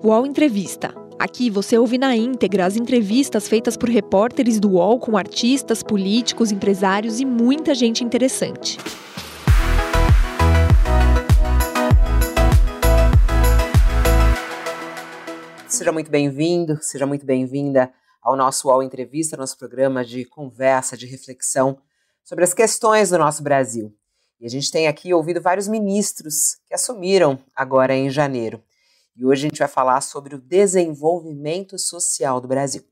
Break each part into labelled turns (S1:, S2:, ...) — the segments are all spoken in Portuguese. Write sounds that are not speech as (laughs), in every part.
S1: UOL Entrevista. Aqui você ouve na íntegra as entrevistas feitas por repórteres do UOL com artistas, políticos, empresários e muita gente interessante.
S2: Seja muito bem-vindo, seja muito bem-vinda ao nosso UOL Entrevista, nosso programa de conversa, de reflexão sobre as questões do nosso Brasil. E a gente tem aqui ouvido vários ministros que assumiram agora em janeiro. E hoje a gente vai falar sobre o desenvolvimento social do Brasil.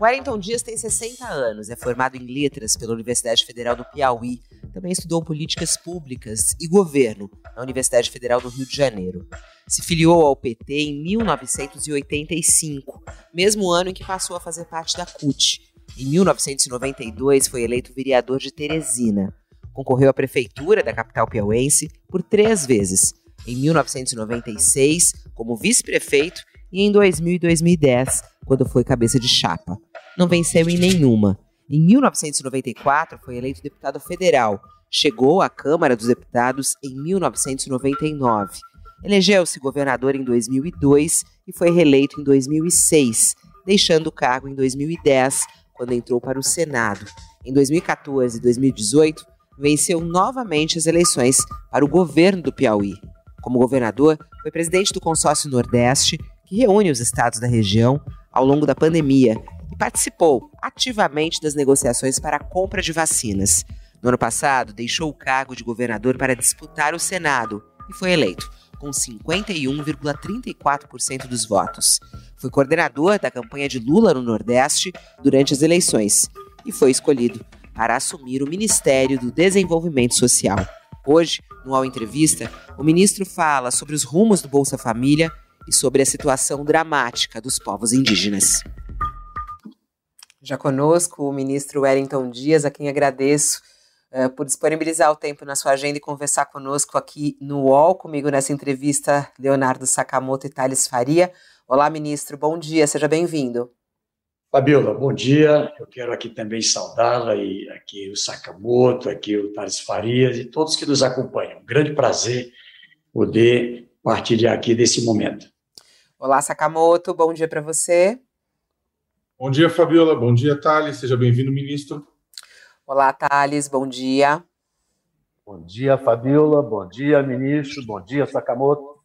S2: Wellington Dias tem 60 anos, é formado em letras pela Universidade Federal do Piauí, também estudou políticas públicas e governo na Universidade Federal do Rio de Janeiro. Se filiou ao PT em 1985, mesmo ano em que passou a fazer parte da CUT. Em 1992 foi eleito vereador de Teresina. Concorreu à prefeitura da capital piauense por três vezes em 1996 como vice-prefeito e em 2000 e 2010, quando foi cabeça de chapa. Não venceu em nenhuma. Em 1994 foi eleito deputado federal. Chegou à Câmara dos Deputados em 1999. Elegeu-se governador em 2002 e foi reeleito em 2006, deixando o cargo em 2010, quando entrou para o Senado. Em 2014 e 2018, venceu novamente as eleições para o governo do Piauí. Como governador, foi presidente do Consórcio Nordeste, que reúne os estados da região ao longo da pandemia, e participou ativamente das negociações para a compra de vacinas. No ano passado, deixou o cargo de governador para disputar o Senado e foi eleito, com 51,34% dos votos. Foi coordenador da campanha de Lula no Nordeste durante as eleições e foi escolhido para assumir o Ministério do Desenvolvimento Social. Hoje, no Ao Entrevista, o ministro fala sobre os rumos do Bolsa Família e sobre a situação dramática dos povos indígenas. Já conosco o ministro Wellington Dias, a quem agradeço uh, por disponibilizar o tempo na sua agenda e conversar conosco aqui no UOL, comigo nessa entrevista, Leonardo Sakamoto e Thales Faria. Olá, ministro, bom dia, seja bem-vindo.
S3: Fabiola, bom dia. Eu quero aqui também saudá-la e aqui o Sakamoto, aqui o Thales Farias e todos que nos acompanham. Um grande prazer poder partilhar aqui desse momento.
S2: Olá, Sakamoto, bom dia para você.
S4: Bom dia, Fabiola. Bom dia, Thales. Seja bem-vindo, ministro.
S2: Olá, Thales. Bom dia.
S5: Bom dia, Fabiola. Bom dia, ministro. Bom dia, Sakamoto.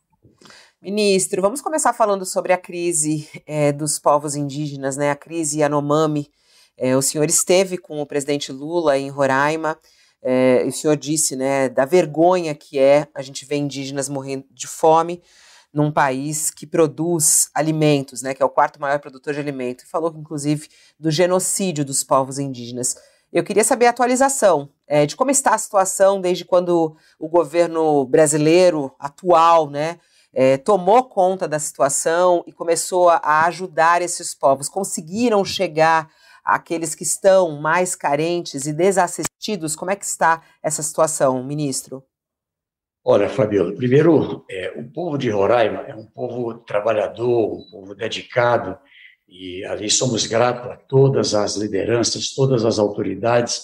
S2: Ministro, vamos começar falando sobre a crise é, dos povos indígenas, né? A crise Yanomami. É, o senhor esteve com o presidente Lula em Roraima. É, o senhor disse, né, da vergonha que é a gente ver indígenas morrendo de fome num país que produz alimentos, né, que é o quarto maior produtor de alimento. E falou, inclusive, do genocídio dos povos indígenas. Eu queria saber a atualização é, de como está a situação desde quando o governo brasileiro atual, né, é, tomou conta da situação e começou a ajudar esses povos. Conseguiram chegar àqueles que estão mais carentes e desassistidos? Como é que está essa situação, ministro?
S3: Olha, Fabiola, primeiro, é, o povo de Roraima é um povo trabalhador, um povo dedicado, e ali somos gratos a todas as lideranças, todas as autoridades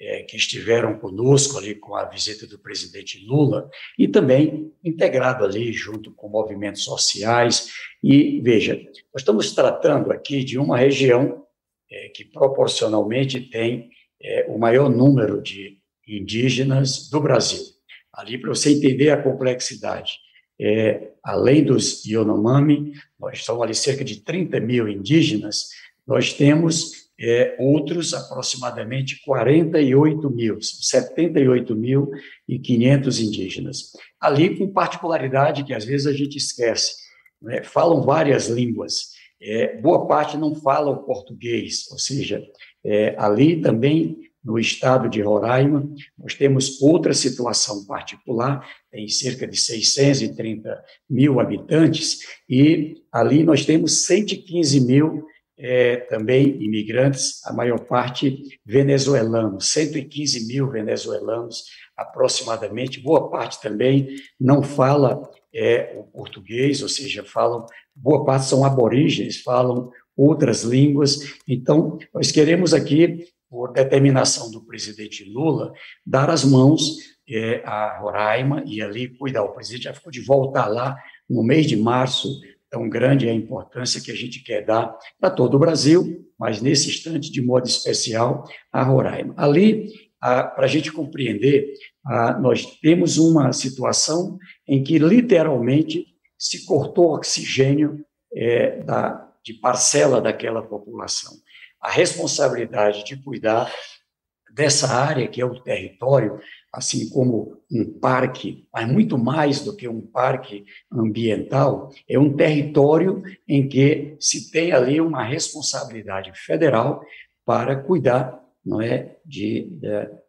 S3: é, que estiveram conosco ali com a visita do presidente Lula e também integrado ali junto com movimentos sociais. E veja, nós estamos tratando aqui de uma região é, que proporcionalmente tem é, o maior número de indígenas do Brasil. Ali, para você entender a complexidade, é, além dos Yanomami, nós somos ali cerca de 30 mil indígenas, nós temos é, outros aproximadamente 48 mil, 78.500 indígenas. Ali com particularidade que às vezes a gente esquece, né? falam várias línguas, é, boa parte não fala o português, ou seja, é, ali também no estado de Roraima, nós temos outra situação particular, tem cerca de 630 mil habitantes, e ali nós temos 115 mil é, também imigrantes, a maior parte venezuelanos, 115 mil venezuelanos aproximadamente, boa parte também não fala é, o português, ou seja, falam, boa parte são aborígenes, falam outras línguas. Então, nós queremos aqui, por determinação do presidente Lula, dar as mãos é, a Roraima e ali cuidar. O presidente já ficou de volta lá no mês de março, tão grande é a importância que a gente quer dar para todo o Brasil, mas nesse instante, de modo especial, a Roraima. Ali, para a gente compreender, nós temos uma situação em que, literalmente, se cortou oxigênio é, da, de parcela daquela população. A responsabilidade de cuidar dessa área, que é o território, assim como um parque, mas muito mais do que um parque ambiental, é um território em que se tem ali uma responsabilidade federal para cuidar não é, de,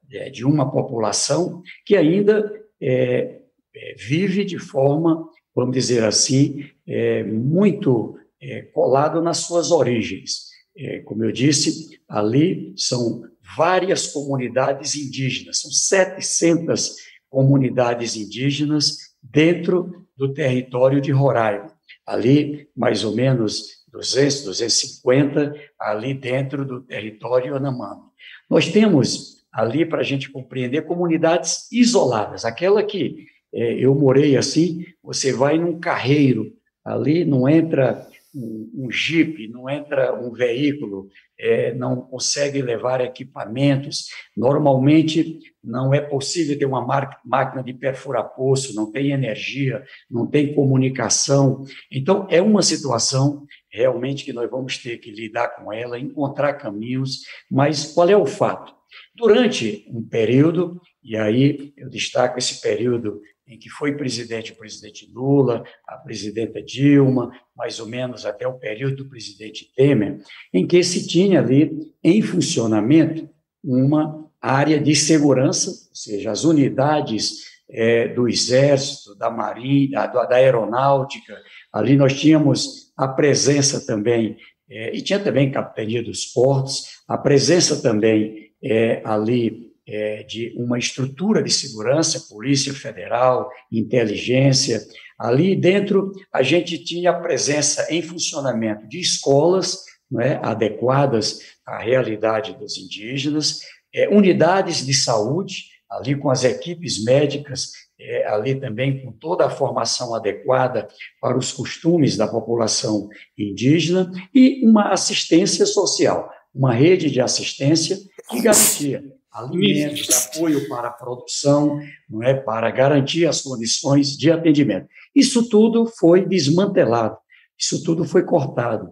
S3: de, de uma população que ainda é, é, vive de forma, vamos dizer assim, é, muito é, colado nas suas origens. É, como eu disse, ali são várias comunidades indígenas, são 700 comunidades indígenas dentro do território de Roraima. Ali, mais ou menos 200, 250, ali dentro do território Anamami. Nós temos ali, para a gente compreender, comunidades isoladas, aquela que é, eu morei assim, você vai num carreiro, ali não entra um, um jipe, não entra um veículo, é, não consegue levar equipamentos. Normalmente não é possível ter uma máquina de perfurar poço, não tem energia, não tem comunicação. Então, é uma situação realmente que nós vamos ter que lidar com ela, encontrar caminhos, mas qual é o fato? Durante um período, e aí eu destaco esse período em que foi presidente o presidente Lula, a presidenta Dilma, mais ou menos até o período do presidente Temer, em que se tinha ali em funcionamento uma área de segurança, ou seja, as unidades é, do Exército, da Marinha, da, da, Aeronáutica, ali nós tínhamos a presença também, é, e tinha também Capitania dos Portos, a presença também é, ali é, de uma estrutura de segurança, Polícia Federal, inteligência. Ali dentro, a gente tinha a presença em funcionamento de escolas é, adequadas à realidade dos indígenas, é, unidades de saúde, ali com as equipes médicas, é, ali também com toda a formação adequada para os costumes da população indígena, e uma assistência social, uma rede de assistência que garantia alimentos, apoio para a produção, não é, para garantir as condições de atendimento. Isso tudo foi desmantelado, isso tudo foi cortado.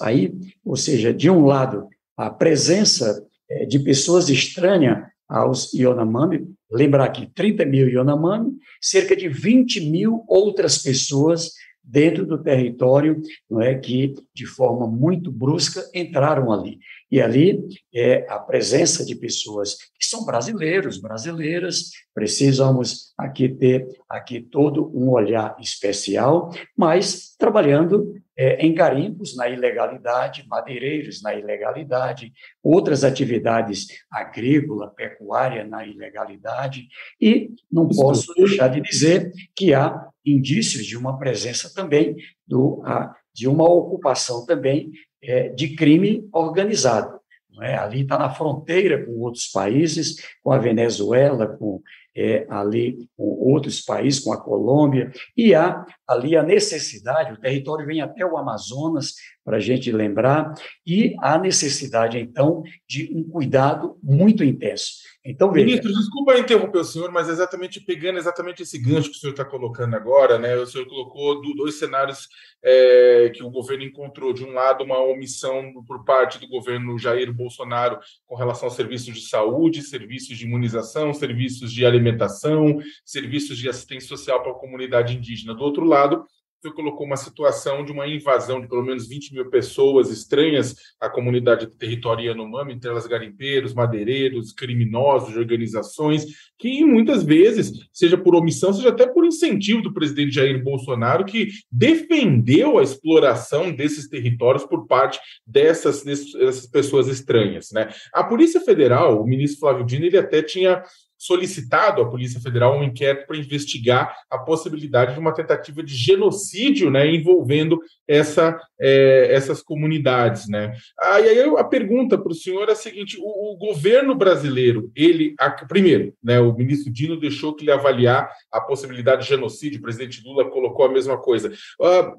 S3: Aí, ou seja, de um lado, a presença é, de pessoas estranhas aos Ionomami, lembrar aqui, 30 mil Ionomami, cerca de 20 mil outras pessoas dentro do território, não é que de forma muito brusca entraram ali. E ali é a presença de pessoas que são brasileiros, brasileiras, precisamos aqui ter aqui todo um olhar especial, mas trabalhando é, em garimpos na ilegalidade, madeireiros na ilegalidade, outras atividades agrícola, pecuária na ilegalidade, e não posso deixar de dizer que há indícios de uma presença também do, a, de uma ocupação também é, de crime organizado. É? Ali está na fronteira com outros países, com a Venezuela, com é, ali com outros países, com a Colômbia, e há ali a necessidade, o território vem até o Amazonas, para a gente lembrar, e há necessidade, então, de um cuidado muito intenso. Então,
S4: veja. Ministro, desculpa interromper o senhor, mas exatamente pegando exatamente esse gancho que o senhor está colocando agora, né? O senhor colocou dois cenários é, que o governo encontrou. De um lado, uma omissão por parte do governo Jair Bolsonaro com relação aos serviços de saúde, serviços de imunização, serviços de alimentação, serviços de assistência social para a comunidade indígena. Do outro lado, você colocou uma situação de uma invasão de pelo menos 20 mil pessoas estranhas à comunidade do território Yanomami, entre elas garimpeiros, madeireiros, criminosos, organizações, que muitas vezes, seja por omissão, seja até por incentivo do presidente Jair Bolsonaro, que defendeu a exploração desses territórios por parte dessas, dessas pessoas estranhas. Né? A Polícia Federal, o ministro Flávio Dino, ele até tinha solicitado à Polícia Federal um inquérito para investigar a possibilidade de uma tentativa de genocídio né, envolvendo essa, é, essas comunidades. Né? Ah, aí a pergunta para o senhor é a seguinte: o, o governo brasileiro, ele, a, primeiro, né, o ministro Dino deixou que ele avaliar a possibilidade de genocídio, o presidente Lula colocou a mesma coisa. É,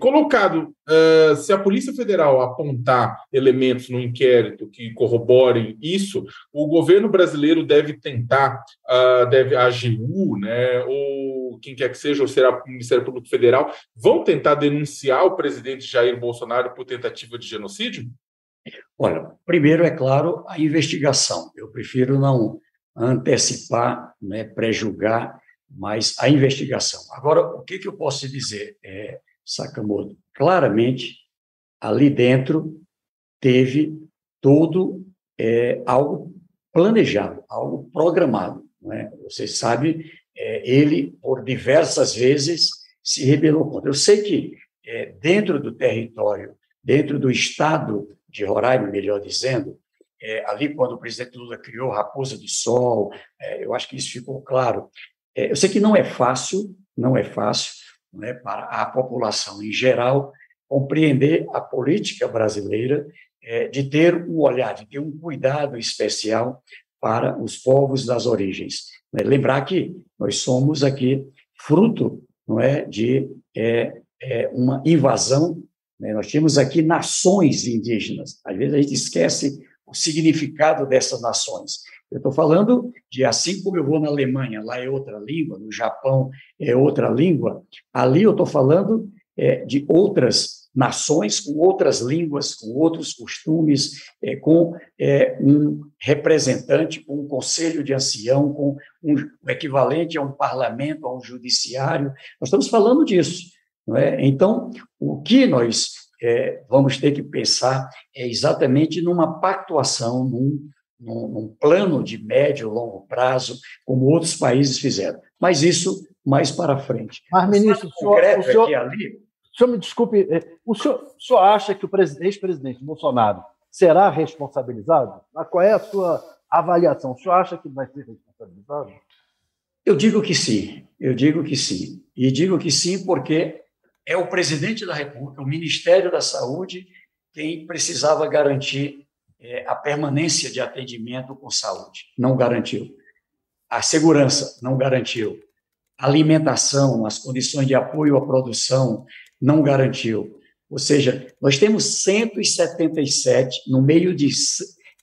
S4: colocado, uh, se a Polícia Federal apontar elementos no inquérito que corroborem isso, o governo brasileiro deve tentar, uh, deve a AGU, né, ou quem quer que seja, ou será o Ministério Público Federal, vão tentar denunciar o presidente Jair Bolsonaro por tentativa de genocídio?
S3: Olha, primeiro, é claro, a investigação. Eu prefiro não antecipar, né, pré-julgar, mas a investigação. Agora, o que, que eu posso dizer? É, Sakamoto, claramente, ali dentro teve todo é, algo planejado, algo programado. Né? Você sabe, é, ele, por diversas vezes, se rebelou contra. Eu sei que é, dentro do território, dentro do estado de Roraima, melhor dizendo, é, ali quando o presidente Lula criou Raposa do Sol, é, eu acho que isso ficou claro. É, eu sei que não é fácil, não é fácil, né, para a população em geral compreender a política brasileira, é, de ter um olhar, de ter um cuidado especial para os povos das origens. Né? Lembrar que nós somos aqui fruto não é, de é, é, uma invasão, né? nós temos aqui nações indígenas, às vezes a gente esquece o significado dessas nações. Eu estou falando de assim como eu vou na Alemanha, lá é outra língua, no Japão é outra língua, ali eu estou falando é, de outras nações com outras línguas, com outros costumes, é, com é, um representante, com um conselho de ancião, com um, o equivalente a um parlamento, a um judiciário. Nós estamos falando disso. Não é? Então, o que nós é, vamos ter que pensar é exatamente numa pactuação, num num, num plano de médio e longo prazo, como outros países fizeram. Mas isso mais para frente.
S5: Mas, ministro, o senhor, o senhor, aqui, ali, o senhor me desculpe, é, o senhor, o senhor acha que o ex-presidente Bolsonaro será responsabilizado? Qual é a sua avaliação? O senhor acha que vai ser responsabilizado?
S3: Eu digo que sim, eu digo que sim. E digo que sim porque é o presidente da República, o Ministério da Saúde, quem precisava garantir é, a permanência de atendimento com saúde, não garantiu. A segurança, não garantiu. A alimentação, as condições de apoio à produção, não garantiu. Ou seja, nós temos 177, no meio de,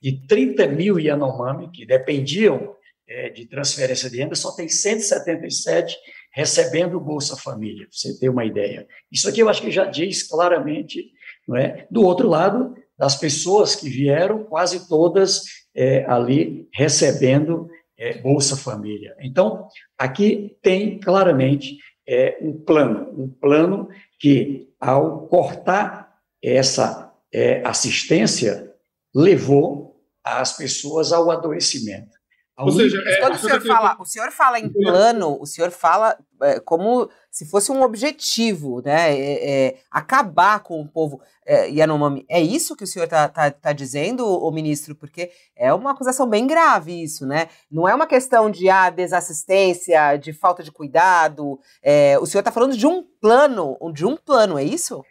S3: de 30 mil Yanomami, que dependiam é, de transferência de renda, só tem 177 recebendo Bolsa Família, para você ter uma ideia. Isso aqui eu acho que já diz claramente, não é? Do outro lado, das pessoas que vieram, quase todas é, ali recebendo é, Bolsa Família. Então, aqui tem claramente é, um plano, um plano que, ao cortar essa é, assistência, levou as pessoas ao adoecimento.
S2: Ou seja, é, quando o senhor, fala, o senhor fala em plano, o senhor fala é, como se fosse um objetivo, né? É, é, acabar com o povo é, Yanomami. É isso que o senhor está tá, tá dizendo, o ministro? Porque é uma acusação bem grave isso, né? Não é uma questão de ah, desassistência, de falta de cuidado. É, o senhor está falando de um plano, de um plano, é isso?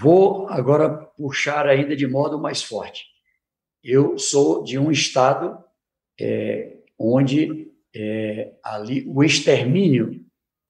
S3: Vou agora puxar ainda de modo mais forte. Eu sou de um estado é, onde é, ali o extermínio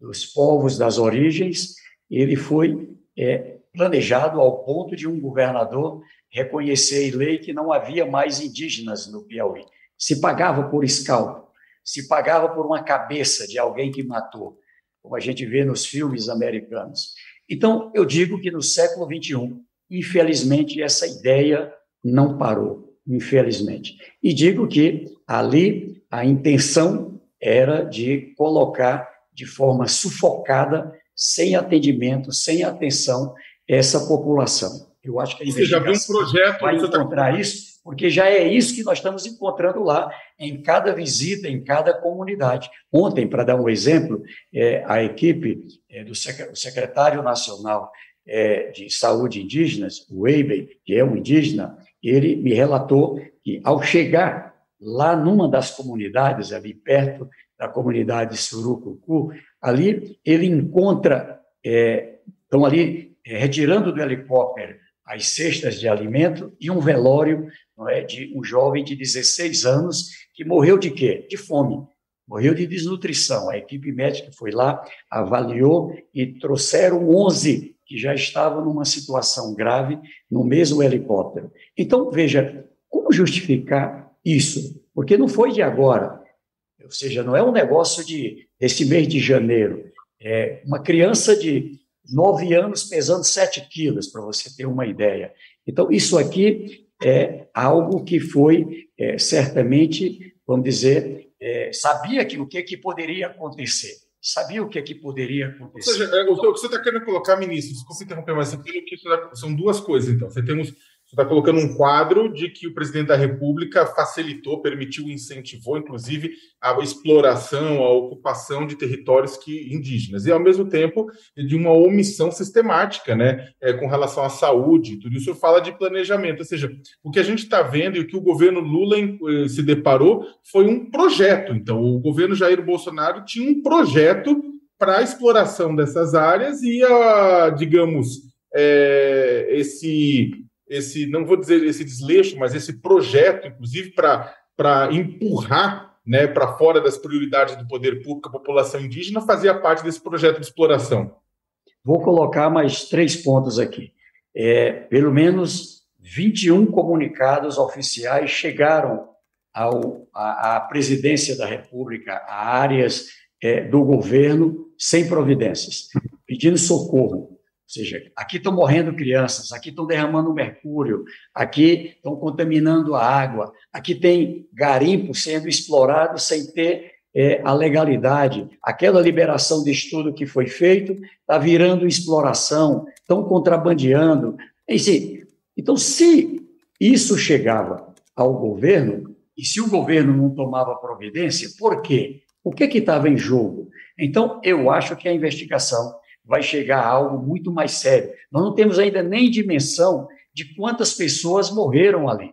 S3: dos povos das origens ele foi é, planejado ao ponto de um governador reconhecer em lei que não havia mais indígenas no Piauí. Se pagava por escalpo, se pagava por uma cabeça de alguém que matou, como a gente vê nos filmes americanos. Então, eu digo que no século XXI, infelizmente, essa ideia não parou, infelizmente. E digo que ali a intenção era de colocar de forma sufocada, sem atendimento, sem atenção, essa população. Eu acho que a investigação
S4: Você já viu um projeto,
S3: vai tá encontrar tá... isso, porque já é isso que nós estamos encontrando lá, em cada visita, em cada comunidade. Ontem, para dar um exemplo, é, a equipe é, do secretário nacional é, de saúde indígenas, o Eiben, que é um indígena, ele me relatou que, ao chegar lá numa das comunidades, ali perto da comunidade Surucucu, ali ele encontra, é, estão ali é, retirando do helicóptero as cestas de alimento e um velório não é, de um jovem de 16 anos que morreu de quê? De fome. Morreu de desnutrição. A equipe médica foi lá, avaliou e trouxeram 11 que já estavam numa situação grave no mesmo helicóptero. Então, veja, como justificar isso? Porque não foi de agora. Ou seja, não é um negócio de desse mês de janeiro. É uma criança de nove anos pesando sete quilos, para você ter uma ideia. Então, isso aqui é algo que foi é, certamente, vamos dizer, é, sabia que o que, que poderia acontecer. Sabia o que, que poderia acontecer.
S4: Ou seja, é, o que você está querendo colocar, ministro, desculpa interromper, mas que são duas coisas, então. Você temos você está colocando um quadro de que o presidente da República facilitou, permitiu, incentivou, inclusive, a exploração, a ocupação de territórios que, indígenas, e, ao mesmo tempo, de uma omissão sistemática né, é, com relação à saúde. Tudo isso fala de planejamento. Ou seja, o que a gente está vendo e o que o governo Lula eh, se deparou foi um projeto. Então, o governo Jair Bolsonaro tinha um projeto para a exploração dessas áreas e, a, digamos, é, esse esse, não vou dizer esse desleixo, mas esse projeto, inclusive, para empurrar né, para fora das prioridades do poder público a população indígena, fazia parte desse projeto de exploração.
S3: Vou colocar mais três pontos aqui. É, pelo menos 21 comunicados oficiais chegaram ao, à, à presidência da República, a áreas é, do governo sem providências, pedindo socorro. Ou seja, aqui estão morrendo crianças, aqui estão derramando mercúrio, aqui estão contaminando a água, aqui tem garimpo sendo explorado sem ter é, a legalidade. Aquela liberação de estudo que foi feito está virando exploração, estão contrabandeando. Enfim, então, se isso chegava ao governo, e se o governo não tomava providência, por quê? O que estava em jogo? Então, eu acho que a investigação vai chegar a algo muito mais sério. Nós não temos ainda nem dimensão de quantas pessoas morreram ali.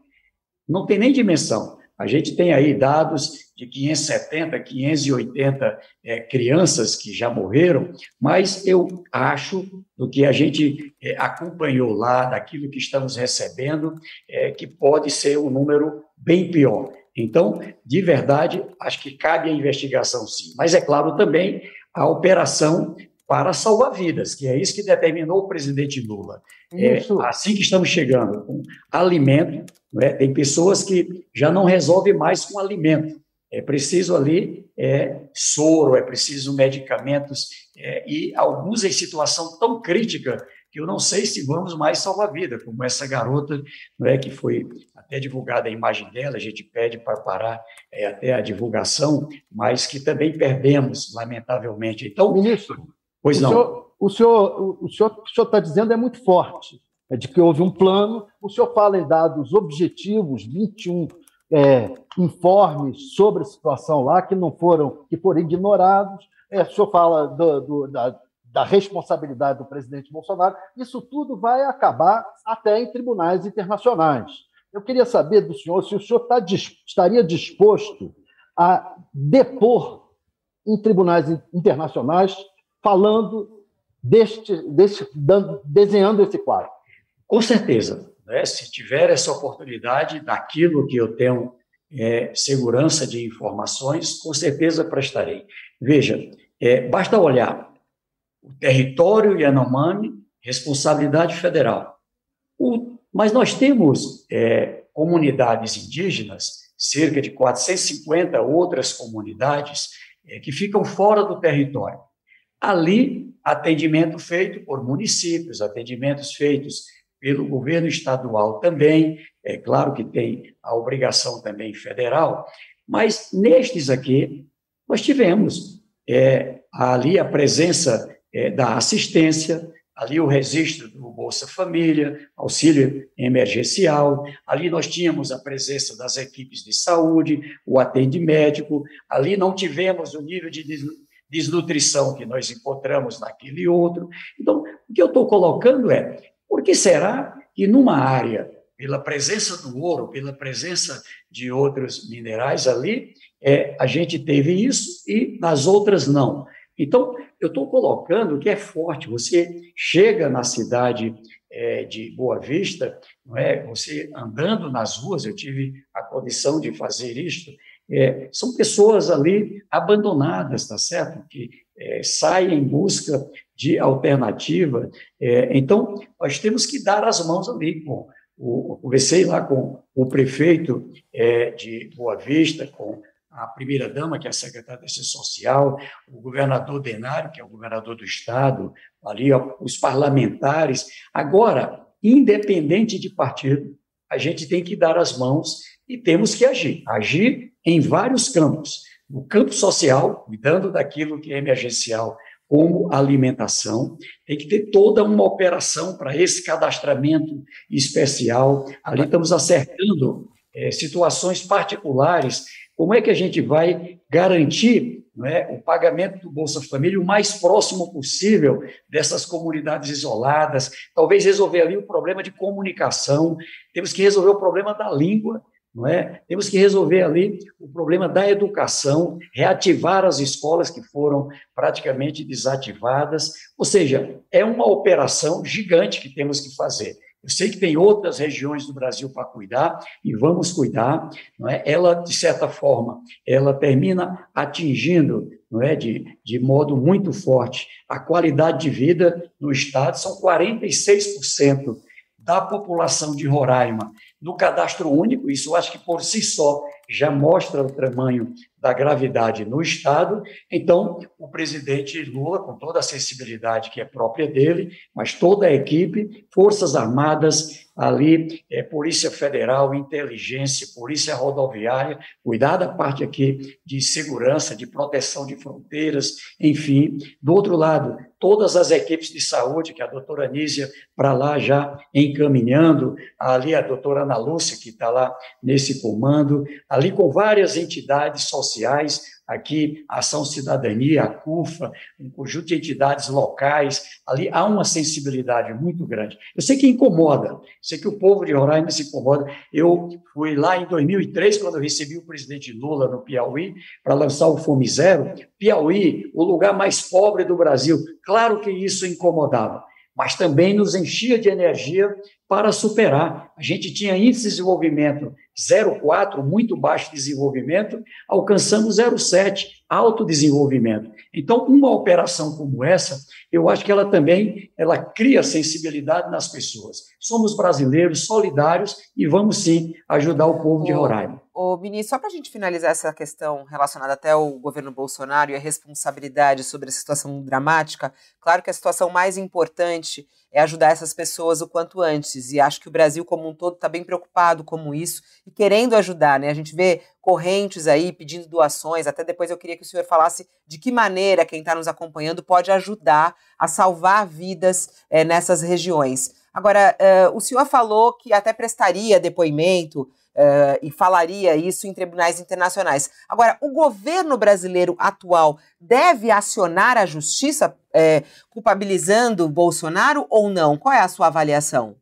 S3: Não tem nem dimensão. A gente tem aí dados de 570, 580 é, crianças que já morreram, mas eu acho, do que a gente é, acompanhou lá, daquilo que estamos recebendo, é, que pode ser um número bem pior. Então, de verdade, acho que cabe a investigação sim. Mas é claro também a operação para salvar vidas, que é isso que determinou o presidente Lula. É assim que estamos chegando, com alimento, é? tem pessoas que já não resolvem mais com alimento. É preciso ali é, soro, é preciso medicamentos, é, e alguns em situação tão crítica que eu não sei se vamos mais salvar vida, como essa garota não é, que foi até divulgada a imagem dela, a gente pede para parar é, até a divulgação, mas que também perdemos, lamentavelmente. Então,
S5: Ministro, Pois o não. Senhor, o senhor o senhor está dizendo é muito forte, é de que houve um plano. O senhor fala em dados objetivos, 21 é, informes sobre a situação lá que não foram, que foram ignorados. É, o senhor fala do, do, da, da responsabilidade do presidente Bolsonaro. Isso tudo vai acabar até em tribunais internacionais. Eu queria saber do senhor se o senhor tá, estaria disposto a depor em tribunais internacionais falando deste, deste desenhando esse quadro.
S3: Com certeza. Né? Se tiver essa oportunidade daquilo que eu tenho é, segurança de informações, com certeza prestarei. Veja, é, basta olhar o território Yanomami, responsabilidade federal. O, mas nós temos é, comunidades indígenas, cerca de 450 outras comunidades, é, que ficam fora do território. Ali, atendimento feito por municípios, atendimentos feitos pelo governo estadual também, é claro que tem a obrigação também federal, mas nestes aqui, nós tivemos é, ali a presença é, da assistência, ali o registro do Bolsa Família, auxílio emergencial, ali nós tínhamos a presença das equipes de saúde, o atendimento médico, ali não tivemos o nível de desnutrição que nós encontramos naquele outro. Então, o que eu estou colocando é, por que será que numa área pela presença do ouro, pela presença de outros minerais ali, é, a gente teve isso e nas outras não. Então, eu estou colocando que é forte. Você chega na cidade é, de Boa Vista, não é? Você andando nas ruas, eu tive a condição de fazer isto. É, são pessoas ali abandonadas, tá certo? Que é, saem em busca de alternativa. É, então, nós temos que dar as mãos ali com o, conversei lá com o prefeito é, de Boa Vista, com a primeira-dama, que é a secretária de Assistência Social, o governador Denário, que é o governador do Estado, ali ó, os parlamentares. Agora, independente de partido, a gente tem que dar as mãos e temos que agir. Agir em vários campos. No campo social, cuidando daquilo que é emergencial, como alimentação, tem que ter toda uma operação para esse cadastramento especial. Ali estamos acertando é, situações particulares como é que a gente vai garantir é, o pagamento do Bolsa Família o mais próximo possível dessas comunidades isoladas? Talvez resolver ali o problema de comunicação, temos que resolver o problema da língua, não é? Temos que resolver ali o problema da educação, reativar as escolas que foram praticamente desativadas. Ou seja, é uma operação gigante que temos que fazer. Eu sei que tem outras regiões do Brasil para cuidar e vamos cuidar. Não é? Ela, de certa forma, ela termina atingindo, não é, de, de modo muito forte, a qualidade de vida no estado. São 46% da população de Roraima no cadastro único. Isso eu acho que por si só já mostra o tamanho da gravidade no Estado. Então, o presidente Lula, com toda a sensibilidade que é própria dele, mas toda a equipe, Forças Armadas, ali, é, Polícia Federal, Inteligência, Polícia Rodoviária, cuidar da parte aqui de segurança, de proteção de fronteiras, enfim. Do outro lado, todas as equipes de saúde, que a doutora Nízia para lá já encaminhando, ali a doutora Ana Lúcia, que está lá nesse comando, ali com várias entidades sociais, aqui a Ação Cidadania, a CUFA, um conjunto de entidades locais, ali há uma sensibilidade muito grande. Eu sei que incomoda, eu sei que o povo de Roraima se incomoda. Eu fui lá em 2003, quando eu recebi o presidente Lula no Piauí, para lançar o Fome Zero. Piauí, o lugar mais pobre do Brasil. Claro que isso incomodava mas também nos enchia de energia para superar. A gente tinha índice de desenvolvimento 0,4, muito baixo desenvolvimento, alcançamos 0,7, alto desenvolvimento. Então, uma operação como essa, eu acho que ela também ela cria sensibilidade nas pessoas. Somos brasileiros solidários e vamos sim ajudar o povo de Roraima.
S2: Ô, ministro, só para a gente finalizar essa questão relacionada até ao governo Bolsonaro e a responsabilidade sobre a situação dramática, claro que a situação mais importante é ajudar essas pessoas o quanto antes. E acho que o Brasil como um todo está bem preocupado com isso e querendo ajudar, né? A gente vê correntes aí pedindo doações. Até depois eu queria que o senhor falasse de que maneira quem está nos acompanhando pode ajudar a salvar vidas é, nessas regiões. Agora, uh, o senhor falou que até prestaria depoimento uh, e falaria isso em tribunais internacionais. Agora, o governo brasileiro atual deve acionar a justiça uh, culpabilizando Bolsonaro ou não? Qual é a sua avaliação?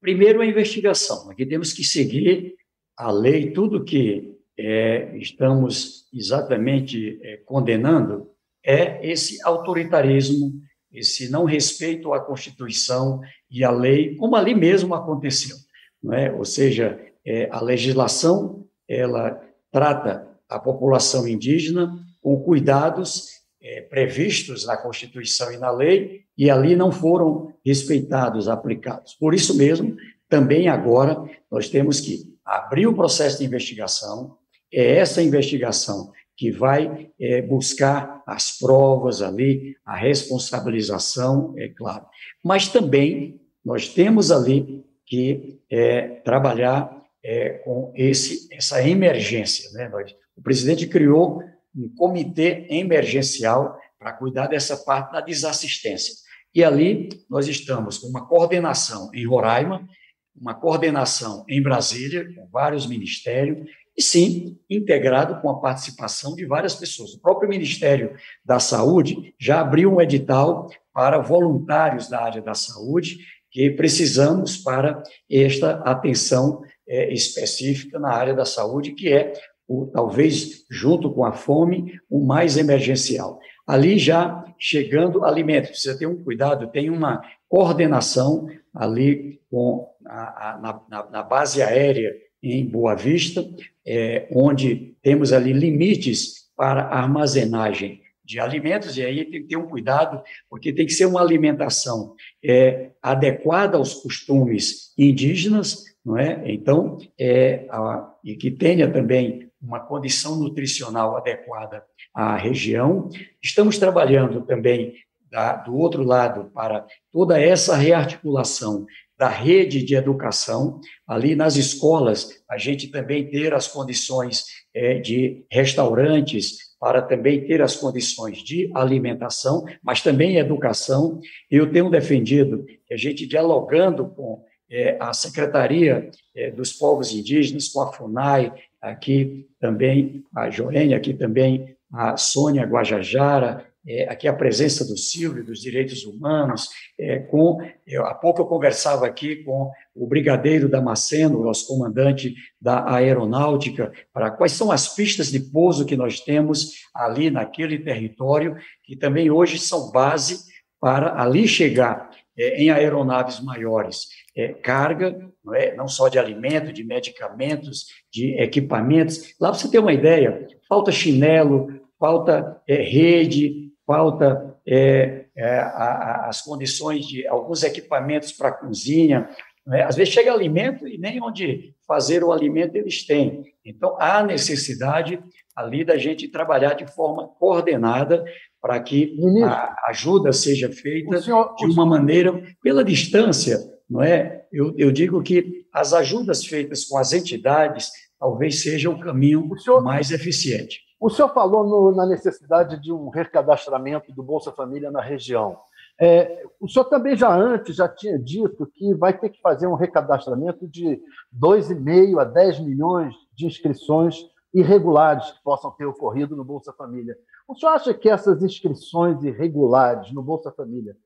S3: Primeiro, a investigação. Aqui temos que seguir a lei, tudo que é, estamos exatamente é, condenando é esse autoritarismo, esse não respeito à Constituição e à lei, como ali mesmo aconteceu. Não é? Ou seja, é, a legislação ela trata a população indígena com cuidados é, previstos na Constituição e na lei, e ali não foram respeitados, aplicados. Por isso mesmo, também agora nós temos que abrir o processo de investigação, é essa investigação que vai é, buscar as provas ali, a responsabilização, é claro. Mas também nós temos ali que é, trabalhar é, com esse, essa emergência. Né? O presidente criou um comitê emergencial para cuidar dessa parte da desassistência. E ali nós estamos com uma coordenação em Roraima, uma coordenação em Brasília, com vários ministérios, e sim, integrado com a participação de várias pessoas. O próprio Ministério da Saúde já abriu um edital para voluntários da área da saúde que precisamos para esta atenção é, específica na área da saúde, que é, o, talvez, junto com a fome, o mais emergencial. Ali já chegando alimentos, precisa ter um cuidado, tem uma coordenação ali com a, a, na, na, base aérea em Boa Vista, é, onde temos ali limites para armazenagem de alimentos, e aí tem que ter um cuidado, porque tem que ser uma alimentação é, adequada aos costumes indígenas, não é? Então, é, a, e que tenha também uma condição nutricional adequada à região. Estamos trabalhando também da, do outro lado para toda essa rearticulação da rede de educação, ali nas escolas, a gente também ter as condições é, de restaurantes, para também ter as condições de alimentação, mas também educação. Eu tenho defendido que a gente, dialogando com é, a Secretaria é, dos Povos Indígenas, com a FUNAI, aqui também a Joênia, aqui também a Sônia Guajajara, é, aqui a presença do Silvio, dos direitos humanos, é, com, eu, há pouco eu conversava aqui com o brigadeiro Damasceno, nosso comandante da aeronáutica, para quais são as pistas de pouso que nós temos ali naquele território, que também hoje são base para ali chegar é, em aeronaves maiores. É, carga, não, é, não só de alimento, de medicamentos, de equipamentos. Lá você tem uma ideia, falta chinelo, falta é, rede, falta é, é, a, a, as condições de alguns equipamentos para a cozinha. Né? Às vezes chega alimento e nem onde fazer o alimento eles têm. Então, há necessidade ali da gente trabalhar de forma coordenada para que Ministro, a ajuda seja feita senhor, de uma maneira, pela distância, não é? Eu, eu digo que as ajudas feitas com as entidades talvez seja o caminho o senhor, mais eficiente.
S5: O senhor falou no, na necessidade de um recadastramento do Bolsa Família na região. É, o senhor também já antes já tinha dito que vai ter que fazer um recadastramento de 2,5 a 10 milhões de inscrições irregulares que possam ter ocorrido no Bolsa Família. O senhor acha que essas inscrições irregulares no Bolsa Família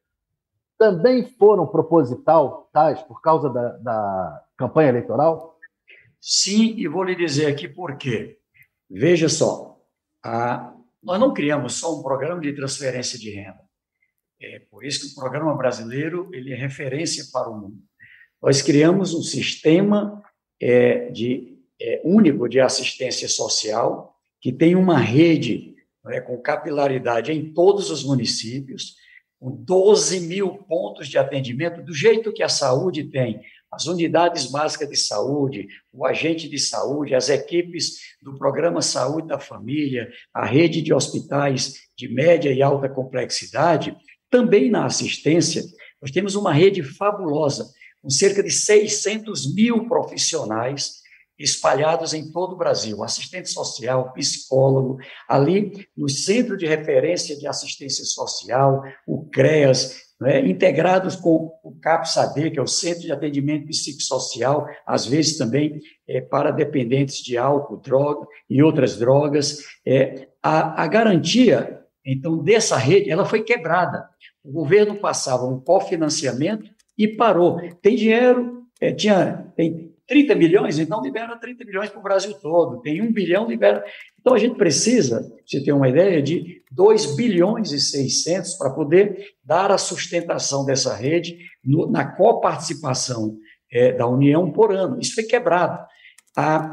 S5: também foram propositais por causa da, da campanha eleitoral?
S3: Sim, e vou lhe dizer aqui por quê. Veja só, a, nós não criamos só um programa de transferência de renda. É por isso que o programa brasileiro ele é referência para o mundo. Nós criamos um sistema é, de, é, único de assistência social que tem uma rede é, com capilaridade em todos os municípios, com 12 mil pontos de atendimento, do jeito que a saúde tem. As unidades básicas de saúde, o agente de saúde, as equipes do Programa Saúde da Família, a rede de hospitais de média e alta complexidade, também na assistência, nós temos uma rede fabulosa, com cerca de 600 mil profissionais espalhados em todo o Brasil, assistente social, psicólogo, ali no Centro de Referência de Assistência Social, o CREAS, né, integrados com o CAPSAD, que é o Centro de Atendimento Psicossocial, às vezes também é, para dependentes de álcool, droga e outras drogas. É, a, a garantia, então, dessa rede, ela foi quebrada. O governo passava um cofinanciamento e parou. Tem dinheiro, é, tinha, tem 30 milhões, então libera 30 milhões para o Brasil todo. Tem 1 bilhão, libera. Então a gente precisa, você ter uma ideia, de 2 bilhões e 600 para poder dar a sustentação dessa rede no, na coparticipação é, da União por ano. Isso foi quebrado. A,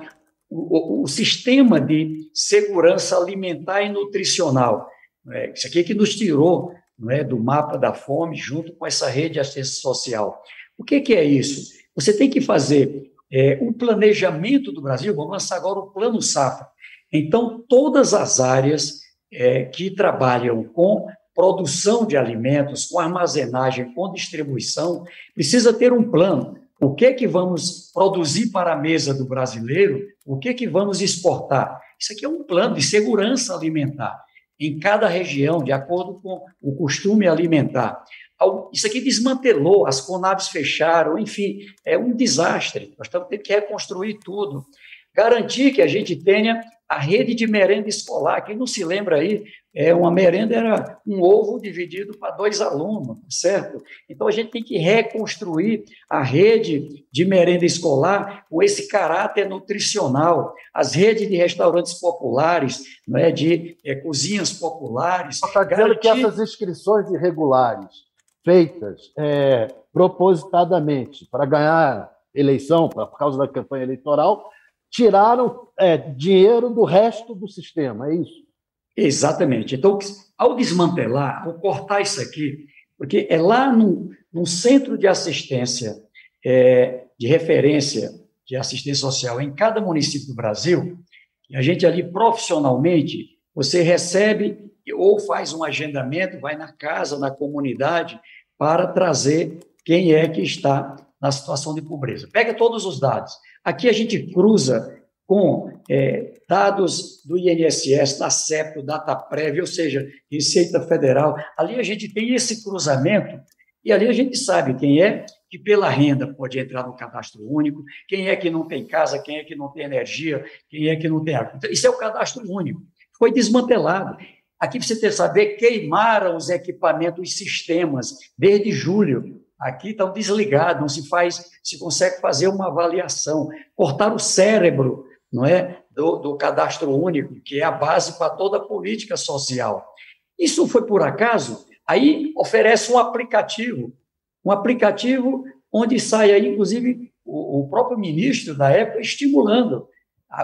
S3: o, o, sistema de segurança alimentar e nutricional, é, isso aqui é que nos tirou é, do mapa da fome junto com essa rede de assistência social. O que, que é isso? Você tem que fazer é, o planejamento do Brasil, vamos lançar agora o Plano Safra. Então, todas as áreas é, que trabalham com produção de alimentos, com armazenagem, com distribuição, precisa ter um plano. O que é que vamos produzir para a mesa do brasileiro? O que é que vamos exportar? Isso aqui é um plano de segurança alimentar em cada região, de acordo com o costume alimentar. Isso aqui desmantelou, as Conabs fecharam, enfim, é um desastre. Nós estamos tendo que reconstruir tudo. Garantir que a gente tenha a rede de merenda escolar. Quem não se lembra aí é, uma merenda era um ovo dividido para dois alunos, certo? Então a gente tem que reconstruir a rede de merenda escolar com esse caráter nutricional, as redes de restaurantes populares, não é, de é, cozinhas populares.
S5: Está dizendo garantir... que essas inscrições irregulares feitas é, propositadamente para ganhar eleição, por causa da campanha eleitoral, tiraram é, dinheiro do resto do sistema, é isso?
S3: Exatamente. Então, ao desmantelar, ao cortar isso aqui, porque é lá no, no centro de assistência, é, de referência de assistência social em cada município do Brasil, e a gente ali profissionalmente, você recebe ou faz um agendamento, vai na casa, na comunidade, para trazer quem é que está na situação de pobreza. Pega todos os dados. Aqui a gente cruza com é, dados do INSS, da CEP, Data Prévia, ou seja, Receita Federal. Ali a gente tem esse cruzamento e ali a gente sabe quem é que pela renda pode entrar no cadastro único, quem é que não tem casa, quem é que não tem energia, quem é que não tem água. Então, isso é o cadastro único. Foi desmantelado. Aqui você tem que saber, queimaram os equipamentos, os sistemas, desde julho. Aqui estão desligados, não se faz, se consegue fazer uma avaliação. Cortar o cérebro não é, do, do cadastro único, que é a base para toda a política social. Isso foi por acaso? Aí oferece um aplicativo, um aplicativo onde sai aí, inclusive, o, o próprio ministro da época estimulando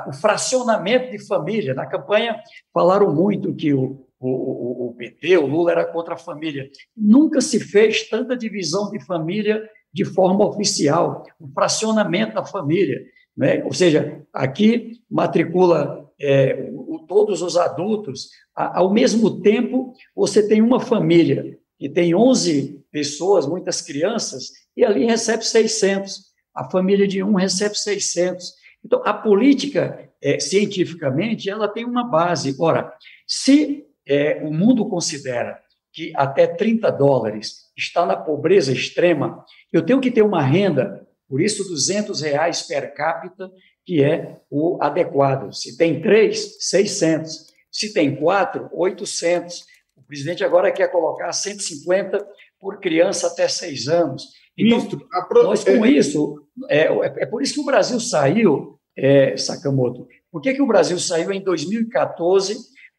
S3: o fracionamento de família. Na campanha falaram muito que o, o, o, PT, o Lula era contra a família. Nunca se fez tanta divisão de família de forma oficial, o fracionamento da família. Né? Ou seja, aqui matricula é, todos os adultos, ao mesmo tempo você tem uma família que tem 11 pessoas, muitas crianças, e ali recebe 600. A família de um recebe 600. Então, a política, é, cientificamente, ela tem uma base. Ora, se é, o mundo considera que até 30 dólares está na pobreza extrema, eu tenho que ter uma renda por isso, 200 reais per capita, que é o adequado. Se tem três, 600. Se tem quatro, 800. O presidente agora quer colocar 150 por criança até seis anos. Então, Ministro, pro... nós com é... isso, é, é, por isso que o Brasil saiu, é, Sakamoto, por que, que o Brasil saiu em 2014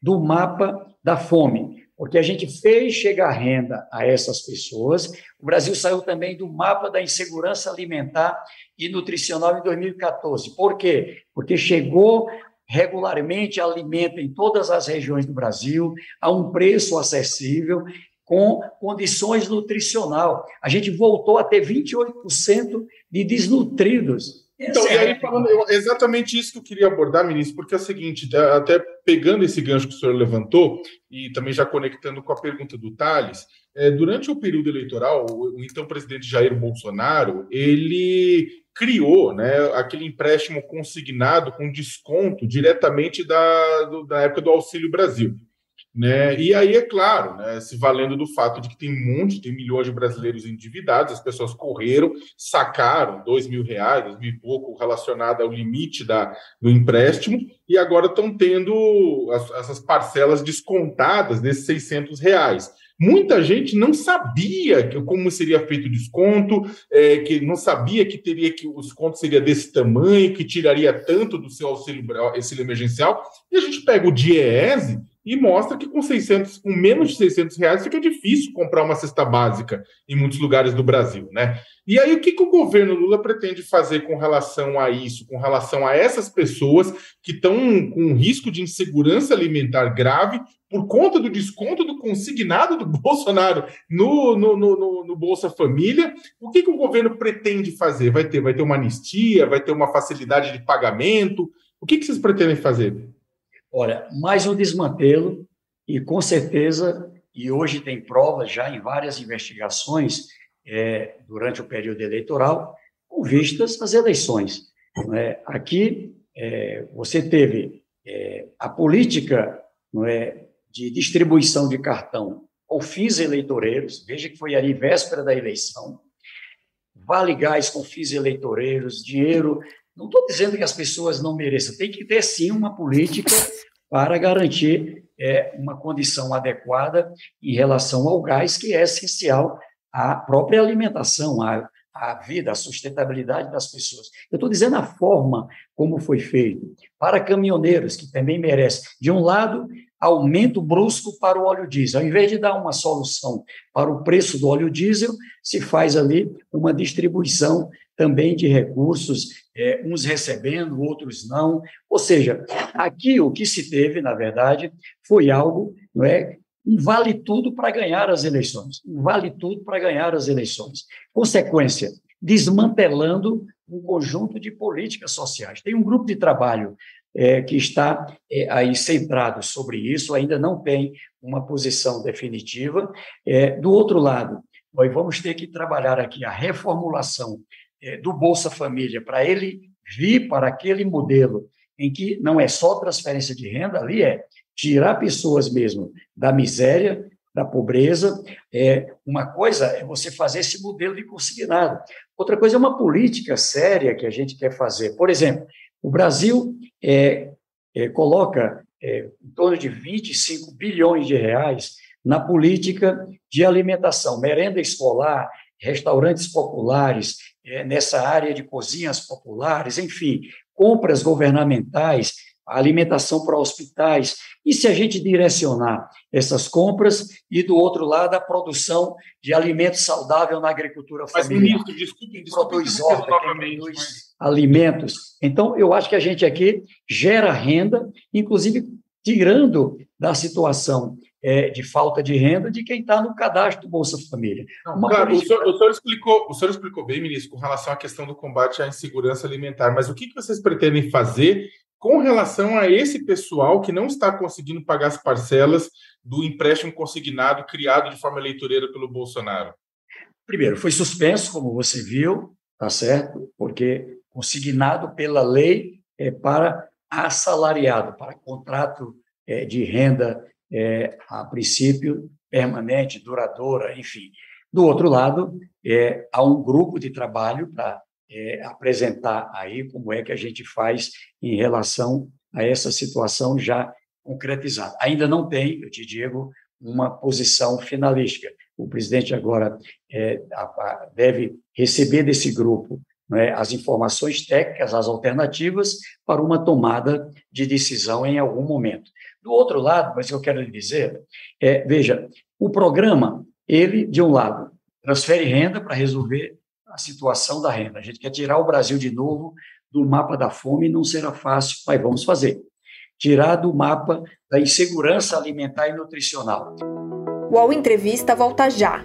S3: do mapa da fome? porque a gente fez chegar renda a essas pessoas. O Brasil saiu também do mapa da insegurança alimentar e nutricional em 2014. Por quê? Porque chegou regularmente alimento em todas as regiões do Brasil a um preço acessível com condições nutricional. A gente voltou a ter 28% de desnutridos
S4: então, e aí, falando, exatamente isso que eu queria abordar, ministro, porque é o seguinte, até pegando esse gancho que o senhor levantou, e também já conectando com a pergunta do Thales, é, durante o período eleitoral, o, o então presidente Jair Bolsonaro, ele criou né, aquele empréstimo consignado com desconto diretamente da, do, da época do Auxílio Brasil. Né? E aí, é claro, né, se valendo do fato de que tem um monte, tem milhões de brasileiros endividados, as pessoas correram, sacaram dois mil reais, dois mil e pouco, relacionado ao limite da, do empréstimo, e agora estão tendo as, essas parcelas descontadas desses 600 reais. Muita gente não sabia como seria feito o desconto, é, que não sabia que teria que o desconto seria desse tamanho, que tiraria tanto do seu auxílio, auxílio emergencial. E a gente pega o DIEESE e mostra que com 600, com menos de 600 reais fica difícil comprar uma cesta básica em muitos lugares do Brasil, né? E aí o que, que o governo Lula pretende fazer com relação a isso, com relação a essas pessoas que estão com risco de insegurança alimentar grave por conta do desconto do consignado do (laughs) Bolsonaro no, no, no, no Bolsa Família? O que, que o governo pretende fazer? Vai ter, vai ter uma anistia? Vai ter uma facilidade de pagamento? O que, que vocês pretendem fazer?
S3: Olha, mais um desmantelo, e com certeza, e hoje tem provas já em várias investigações é, durante o período eleitoral, com vistas às eleições. É? Aqui, é, você teve é, a política é, de distribuição de cartão com fins eleitoreiros, veja que foi ali véspera da eleição, vale gás com fins eleitoreiros, dinheiro. Não estou dizendo que as pessoas não mereçam, tem que ter sim uma política para garantir é, uma condição adequada em relação ao gás, que é essencial à própria alimentação, à, à vida, à sustentabilidade das pessoas. Eu estou dizendo a forma como foi feito. Para caminhoneiros, que também merecem, de um lado, aumento brusco para o óleo diesel. Ao invés de dar uma solução para o preço do óleo diesel, se faz ali uma distribuição também de recursos, é, uns recebendo, outros não. Ou seja, aqui o que se teve, na verdade, foi algo, não é, um vale tudo para ganhar as eleições, um vale tudo para ganhar as eleições. Consequência, desmantelando um conjunto de políticas sociais. Tem um grupo de trabalho é, que está é, aí centrado sobre isso, ainda não tem uma posição definitiva. É, do outro lado, nós vamos ter que trabalhar aqui a reformulação do Bolsa Família para ele vir para aquele modelo em que não é só transferência de renda, ali é tirar pessoas mesmo da miséria, da pobreza. É, uma coisa é você fazer esse modelo de consignado. Outra coisa é uma política séria que a gente quer fazer. Por exemplo, o Brasil é, é, coloca é, em torno de 25 bilhões de reais na política de alimentação, merenda escolar, restaurantes populares, é, nessa área de cozinhas populares, enfim, compras governamentais, alimentação para hospitais. E se a gente direcionar essas compras e, do outro lado, a produção de alimento saudável na agricultura familiar?
S4: Mas, ministro, desculpe, desculpe
S3: produz horta, produz mas... alimentos. Então, eu acho que a gente aqui gera renda, inclusive tirando da situação é, de falta de renda de quem está no cadastro do Bolsa Família.
S4: Não, política... o, senhor, o, senhor, explicou, o senhor explicou bem, ministro, com relação à questão do combate à insegurança alimentar, mas o que, que vocês pretendem fazer com relação a esse pessoal que não está conseguindo pagar as parcelas do empréstimo consignado criado de forma eleitoreira pelo Bolsonaro?
S3: Primeiro, foi suspenso, como você viu, tá certo? Porque consignado pela lei é para assalariado, para contrato é, de renda, é, a princípio, permanente, duradoura, enfim. Do outro lado, é, há um grupo de trabalho para é, apresentar aí como é que a gente faz em relação a essa situação já concretizada. Ainda não tem, eu te digo, uma posição finalística. O presidente agora é, deve receber desse grupo né, as informações técnicas, as alternativas para uma tomada de decisão em algum momento. Do outro lado, mas eu quero lhe dizer, é, veja, o programa, ele, de um lado, transfere renda para resolver a situação da renda. A gente quer tirar o Brasil de novo do mapa da fome, não será fácil, mas vamos fazer. Tirar do mapa da insegurança alimentar e nutricional.
S1: O Entrevista volta já.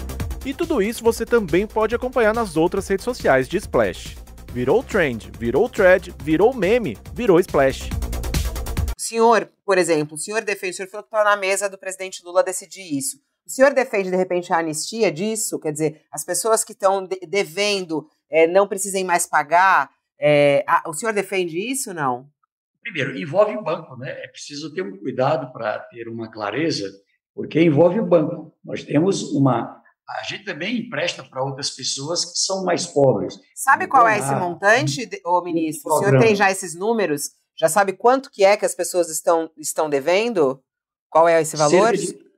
S6: E tudo isso você também pode acompanhar nas outras redes sociais de Splash. Virou trend, virou thread, virou meme, virou Splash.
S2: O senhor, por exemplo, o senhor defende, o senhor falou que está na mesa do presidente Lula decidir isso. O senhor defende, de repente, a anistia disso? Quer dizer, as pessoas que estão devendo é, não precisem mais pagar? É, a, o senhor defende isso não?
S3: Primeiro, envolve o banco, né? É preciso ter um cuidado para ter uma clareza, porque envolve o banco. Nós temos uma a gente também empresta para outras pessoas que são mais pobres.
S2: Sabe qual é esse montante, ô ministro? O senhor tem já esses números? Já sabe quanto que é que as pessoas estão, estão devendo? Qual é esse valor?
S3: Cerca de,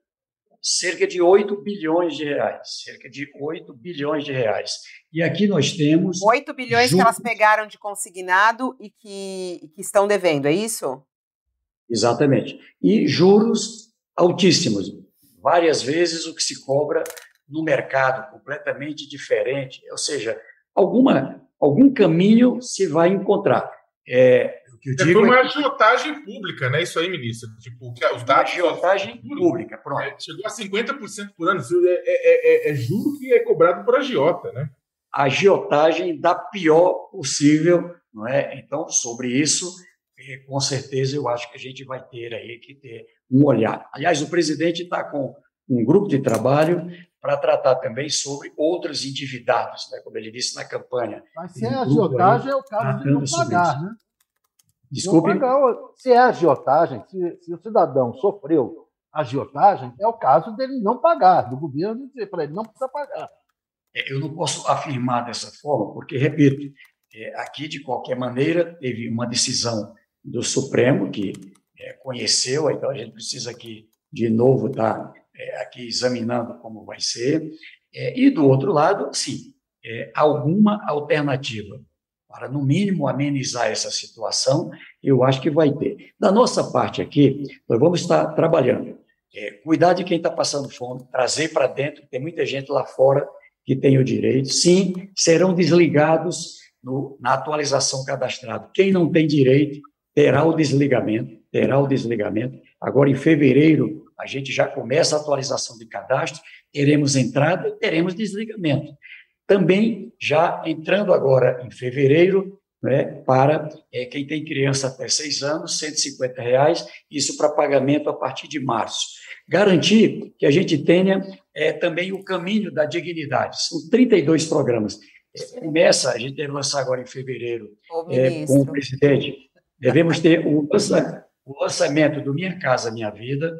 S3: cerca de 8 bilhões de reais, cerca de 8 bilhões de reais. E aqui nós temos
S2: 8 bilhões juros... que elas pegaram de consignado e que, que estão devendo, é isso?
S3: Exatamente. E juros altíssimos, várias vezes o que se cobra no mercado, completamente diferente, ou seja, alguma algum caminho se vai encontrar. É,
S4: que eu é, digo foi uma é agiotagem pública, né? Isso aí, ministro. Tipo, os dados.
S3: Agiotagem pública, pronto. É,
S4: chegou a 50% por ano. É, é, é, é, juro que é cobrado por agiota, né?
S3: Agiotagem da pior possível, não é? Então, sobre isso, com certeza eu acho que a gente vai ter aí que ter um olhar. Aliás, o presidente está com um grupo de trabalho para tratar também sobre outros endividados, né? como ele disse na campanha.
S5: Mas se é agiotagem, é o caso de não pagar, né?
S3: Desculpe.
S5: se é agiotagem, se, se o cidadão sofreu agiotagem, é o caso dele não pagar, do governo dizer para ele não precisa pagar.
S3: É, eu não posso afirmar dessa forma, porque, repito, é, aqui, de qualquer maneira, teve uma decisão do Supremo que é, conheceu, então a gente precisa aqui, de novo, estar tá, é, aqui examinando como vai ser. É, e, do outro lado, sim, é, alguma alternativa para, no mínimo, amenizar essa situação, eu acho que vai ter. Da nossa parte aqui, nós vamos estar trabalhando. É, cuidar de quem está passando fome, trazer para dentro, tem muita gente lá fora que tem o direito. Sim, serão desligados no, na atualização cadastrada. Quem não tem direito terá o desligamento, terá o desligamento. Agora, em fevereiro, a gente já começa a atualização de cadastro, teremos entrada e teremos desligamento. Também já entrando agora em fevereiro, né, para é, quem tem criança até seis anos, 150 reais, isso para pagamento a partir de março. Garantir que a gente tenha é, também o caminho da dignidade. São 32 programas. É, começa, a gente deve lançar agora em fevereiro é, com o presidente. Devemos ter o lançamento (laughs) o lançamento do Minha Casa Minha Vida.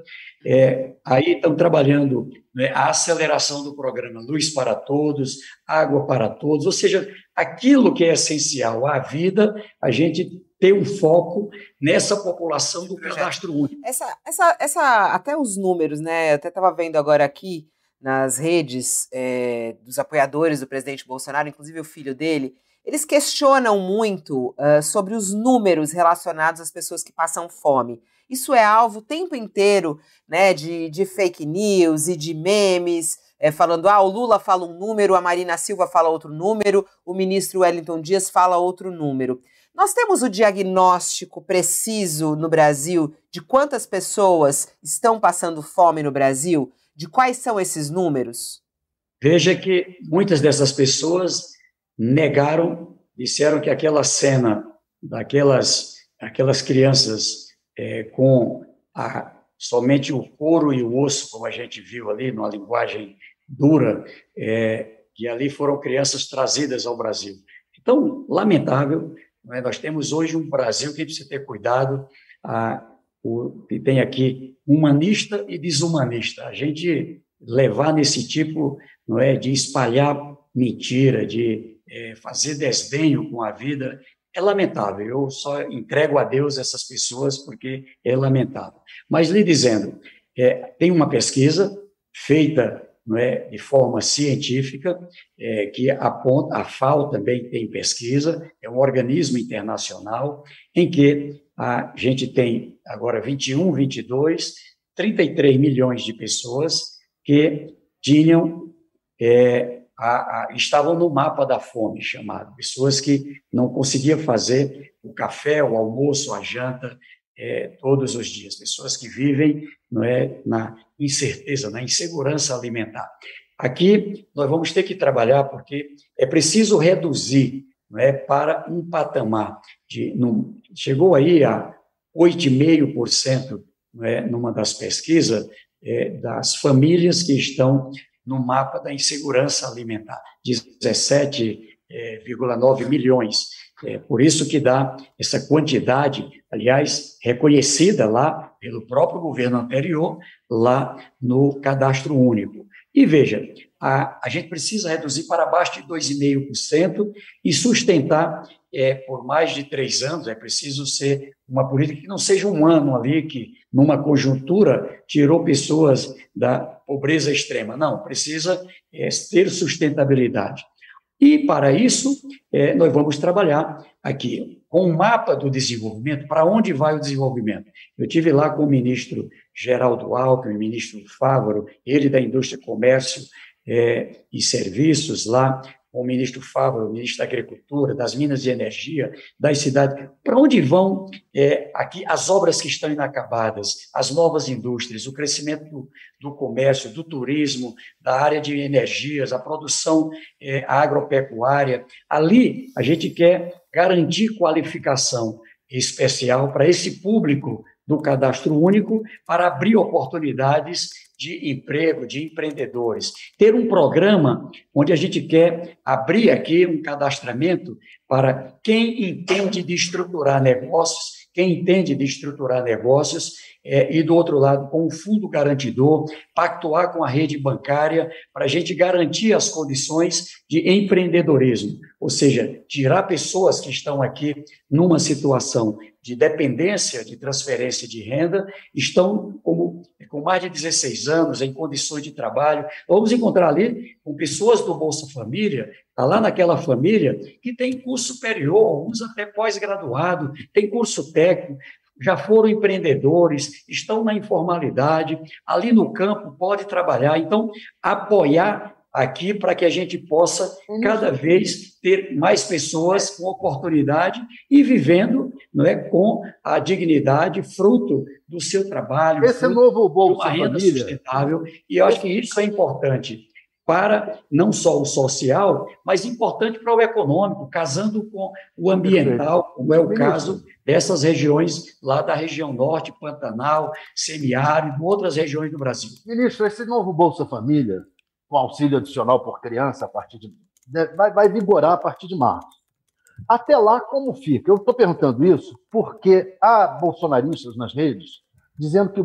S3: É, aí estão trabalhando né, a aceleração do programa Luz para Todos, Água para Todos, ou seja, aquilo que é essencial à vida, a gente ter um foco nessa população do cadastro único.
S2: Essa, essa, essa, até os números, né? Eu até estava vendo agora aqui nas redes é, dos apoiadores do presidente Bolsonaro, inclusive o filho dele, eles questionam muito uh, sobre os números relacionados às pessoas que passam fome. Isso é alvo o tempo inteiro né, de, de fake news e de memes, é, falando: ah, o Lula fala um número, a Marina Silva fala outro número, o ministro Wellington Dias fala outro número. Nós temos o diagnóstico preciso no Brasil de quantas pessoas estão passando fome no Brasil? De quais são esses números?
S3: Veja que muitas dessas pessoas negaram, disseram que aquela cena daquelas aquelas crianças é, com a, somente o couro e o osso, como a gente viu ali, numa linguagem dura, é, que ali foram crianças trazidas ao Brasil. Então, lamentável, é? nós temos hoje um Brasil que precisa ter cuidado, a, o, que tem aqui humanista e desumanista. A gente levar nesse tipo não é, de espalhar mentira, de é, fazer desdenho com a vida é lamentável. Eu só entrego a Deus essas pessoas porque é lamentável. Mas lhe dizendo, é, tem uma pesquisa feita não é, de forma científica, é, que aponta, a FAO também tem pesquisa, é um organismo internacional, em que a gente tem agora 21, 22, 33 milhões de pessoas que tinham é, a, a, estavam no mapa da fome, chamado. Pessoas que não conseguiam fazer o café, o almoço, a janta é, todos os dias. Pessoas que vivem não é, na incerteza, na insegurança alimentar. Aqui nós vamos ter que trabalhar porque é preciso reduzir não é, para um patamar de. Chegou aí a 8,5%, não é, numa das pesquisas, é, das famílias que estão no mapa da insegurança alimentar, 17,9 eh, milhões. É por isso que dá essa quantidade, aliás, reconhecida lá pelo próprio governo anterior, lá no cadastro único. E veja, a, a gente precisa reduzir para abaixo de 2,5% e sustentar é, por mais de três anos. É preciso ser uma política que não seja um ano ali, que numa conjuntura tirou pessoas da pobreza extrema. Não, precisa é, ter sustentabilidade. E, para isso, é, nós vamos trabalhar aqui com um mapa do desenvolvimento, para onde vai o desenvolvimento. Eu tive lá com o ministro Geraldo Alckmin, ministro Fávaro, ele da Indústria, Comércio é, e Serviços lá, o ministro Fábio, o ministro da Agricultura, das Minas de Energia, das cidades. Para onde vão é, aqui as obras que estão inacabadas, as novas indústrias, o crescimento do, do comércio, do turismo, da área de energias, a produção é, agropecuária? Ali a gente quer garantir qualificação especial para esse público do cadastro único para abrir oportunidades de emprego, de empreendedores. Ter um programa onde a gente quer abrir aqui um cadastramento para quem entende de estruturar negócios, quem entende de estruturar negócios, é, e do outro lado, com o fundo garantidor, pactuar com a rede bancária para a gente garantir as condições de empreendedorismo, ou seja, tirar pessoas que estão aqui numa situação de dependência de transferência de renda, estão como, com mais de 16 anos, em condições de trabalho. Vamos encontrar ali com pessoas do Bolsa Família, está lá naquela família, que tem curso superior, alguns até pós-graduado, tem curso técnico, já foram empreendedores, estão na informalidade, ali no campo pode trabalhar. Então, apoiar aqui para que a gente possa cada vez ter mais pessoas com oportunidade e vivendo não é, com a dignidade fruto do seu trabalho.
S5: Esse novo Bolsa
S3: uma renda Família. sustentável. E eu acho que isso é importante para não só o social, mas importante para o econômico, casando com o ambiental, como é o caso dessas regiões lá da região norte, Pantanal, semiárido, outras regiões do Brasil.
S5: Ministro, esse novo Bolsa Família, com auxílio adicional por criança a partir de vai, vai vigorar a partir de março. Até lá, como fica? Eu estou perguntando isso porque há bolsonaristas nas redes dizendo que,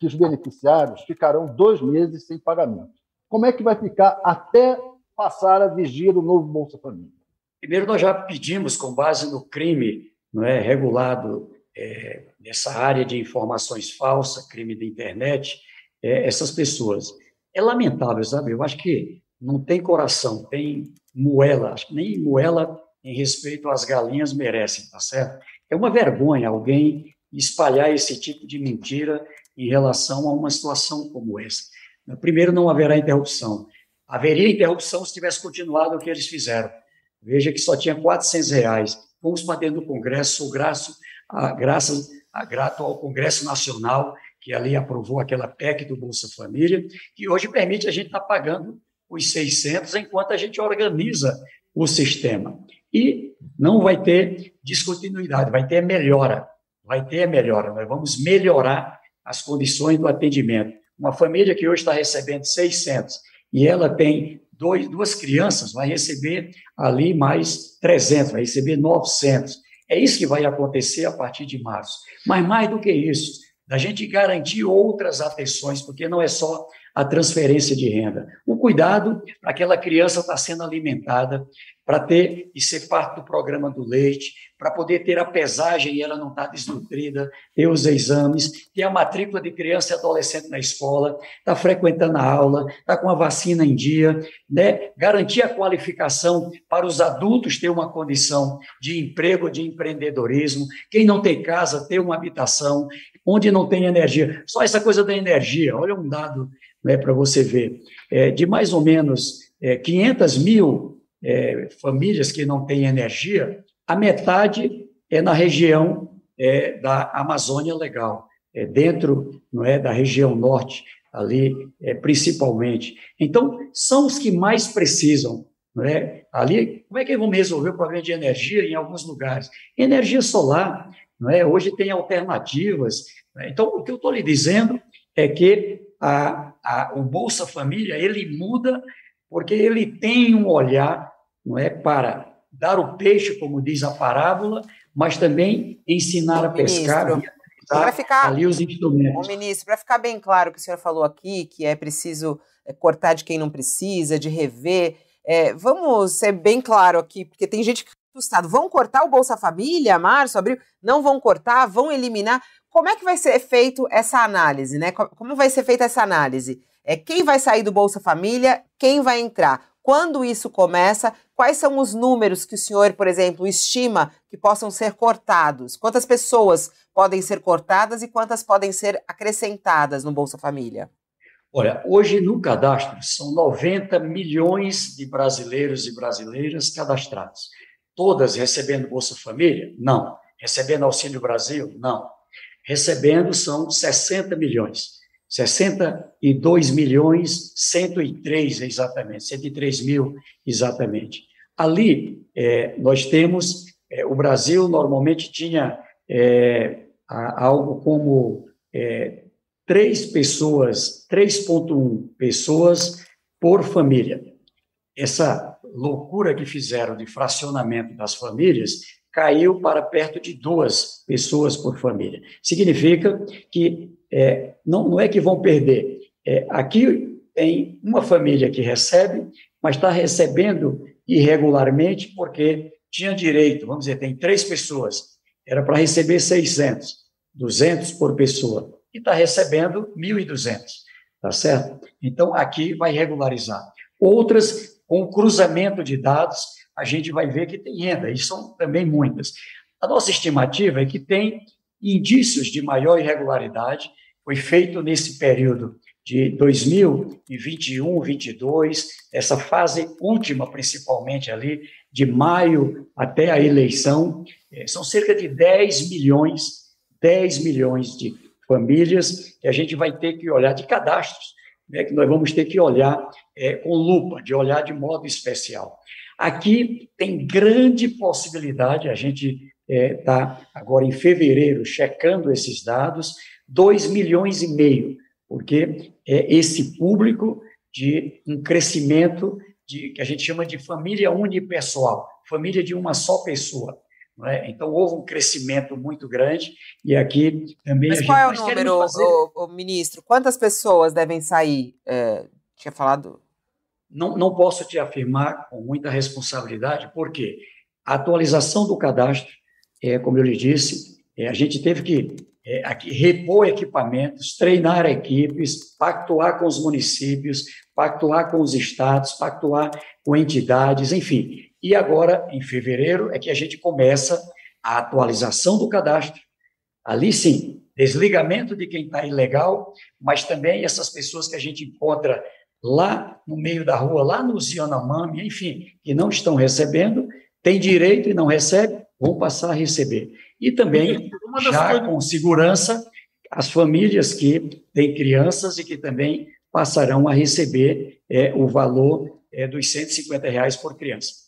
S5: que, os beneficiários ficarão dois meses sem pagamento. Como é que vai ficar até passar a vigia do novo Bolsa Família?
S3: Primeiro, nós já pedimos, com base no crime não é, regulado é, nessa área de informações falsas, crime da internet, é, essas pessoas é lamentável, sabe? Eu acho que não tem coração, tem moela, acho que nem moela em respeito às galinhas merecem, tá certo? É uma vergonha alguém espalhar esse tipo de mentira em relação a uma situação como essa. Primeiro, não haverá interrupção. Haveria interrupção se tivesse continuado o que eles fizeram. Veja que só tinha 400 reais. Fomos para dentro do Congresso, sou graço, a, graças, a, grato ao Congresso Nacional que ali aprovou aquela PEC do Bolsa Família, que hoje permite a gente estar tá pagando os 600 enquanto a gente organiza o sistema. E não vai ter descontinuidade, vai ter melhora, vai ter melhora. Nós vamos melhorar as condições do atendimento. Uma família que hoje está recebendo 600 e ela tem dois, duas crianças, vai receber ali mais 300, vai receber 900. É isso que vai acontecer a partir de março. Mas mais do que isso, da gente garantir outras atenções, porque não é só a transferência de renda. O cuidado para aquela criança estar sendo alimentada, para ter e ser parte do programa do leite, para poder ter a pesagem e ela não estar tá desnutrida, ter os exames, ter a matrícula de criança e adolescente na escola, estar tá frequentando a aula, estar tá com a vacina em dia, né? garantir a qualificação para os adultos ter uma condição de emprego, de empreendedorismo, quem não tem casa, ter uma habitação, onde não tem energia. Só essa coisa da energia, olha um dado né, para você ver, é, de mais ou menos é, 500 mil é, famílias que não têm energia, a metade é na região é, da Amazônia Legal, é, dentro não é, da região norte, ali é, principalmente. Então, são os que mais precisam. Não é? Ali, como é que vamos resolver o problema de energia em alguns lugares? Energia solar, não é? hoje tem alternativas. Né? Então, o que eu estou lhe dizendo é que a, a, o Bolsa Família ele muda porque ele tem um olhar não é para dar o peixe, como diz a parábola, mas também ensinar a pescar
S2: para ficar ali os instrumentos. O ministro, para ficar bem claro o que o senhor falou aqui, que é preciso é, cortar de quem não precisa, de rever. É, vamos ser bem claro aqui, porque tem gente que assustado. Vão cortar o Bolsa Família, março, abril? Não vão cortar, vão eliminar. Como é que vai ser feito essa análise, né? Como vai ser feita essa análise? É quem vai sair do Bolsa Família, quem vai entrar. Quando isso começa, quais são os números que o senhor, por exemplo, estima que possam ser cortados? Quantas pessoas podem ser cortadas e quantas podem ser acrescentadas no Bolsa Família?
S3: Olha, hoje no cadastro são 90 milhões de brasileiros e brasileiras cadastrados. Todas recebendo Bolsa Família? Não. Recebendo Auxílio Brasil? Não. Recebendo são 60 milhões. 62 milhões, 103 exatamente, 103 mil exatamente. Ali, é, nós temos, é, o Brasil normalmente tinha é, algo como é, três pessoas, 3,1 pessoas por família. Essa loucura que fizeram de fracionamento das famílias caiu para perto de duas pessoas por família. Significa que é, não, não é que vão perder. É, aqui tem uma família que recebe, mas está recebendo irregularmente porque tinha direito, vamos dizer, tem três pessoas, era para receber 600, 200 por pessoa e está recebendo 1.200, tá certo? Então, aqui vai regularizar. Outras, com cruzamento de dados, a gente vai ver que tem renda, e são também muitas. A nossa estimativa é que tem indícios de maior irregularidade, foi feito nesse período de 2021, 22, essa fase última, principalmente ali, de maio até a eleição, eh, são cerca de 10 milhões, 10 milhões de famílias que a gente vai ter que olhar de cadastros, né, que nós vamos ter que olhar é, com lupa, de olhar de modo especial. Aqui tem grande possibilidade, a gente está é, agora em fevereiro checando esses dados, 2 milhões e meio, porque é esse público de um crescimento de, que a gente chama de família unipessoal, família de uma só pessoa. É? Então, houve um crescimento muito grande e aqui também.
S2: Mas qual gente, é o número, fazer... o, o, ministro? Quantas pessoas devem sair? É, tinha falado.
S3: Não, não posso te afirmar com muita responsabilidade, porque a atualização do cadastro, é, como eu lhe disse, é, a gente teve que é, aqui, repor equipamentos, treinar equipes, pactuar com os municípios, pactuar com os estados, pactuar com entidades, enfim. E agora, em fevereiro, é que a gente começa a atualização do cadastro. Ali sim, desligamento de quem está ilegal, mas também essas pessoas que a gente encontra lá no meio da rua, lá no Yanomami, enfim, que não estão recebendo, tem direito e não recebe, vão passar a receber. E também, já coisas... com segurança, as famílias que têm crianças e que também passarão a receber é, o valor é, dos 150 reais por criança.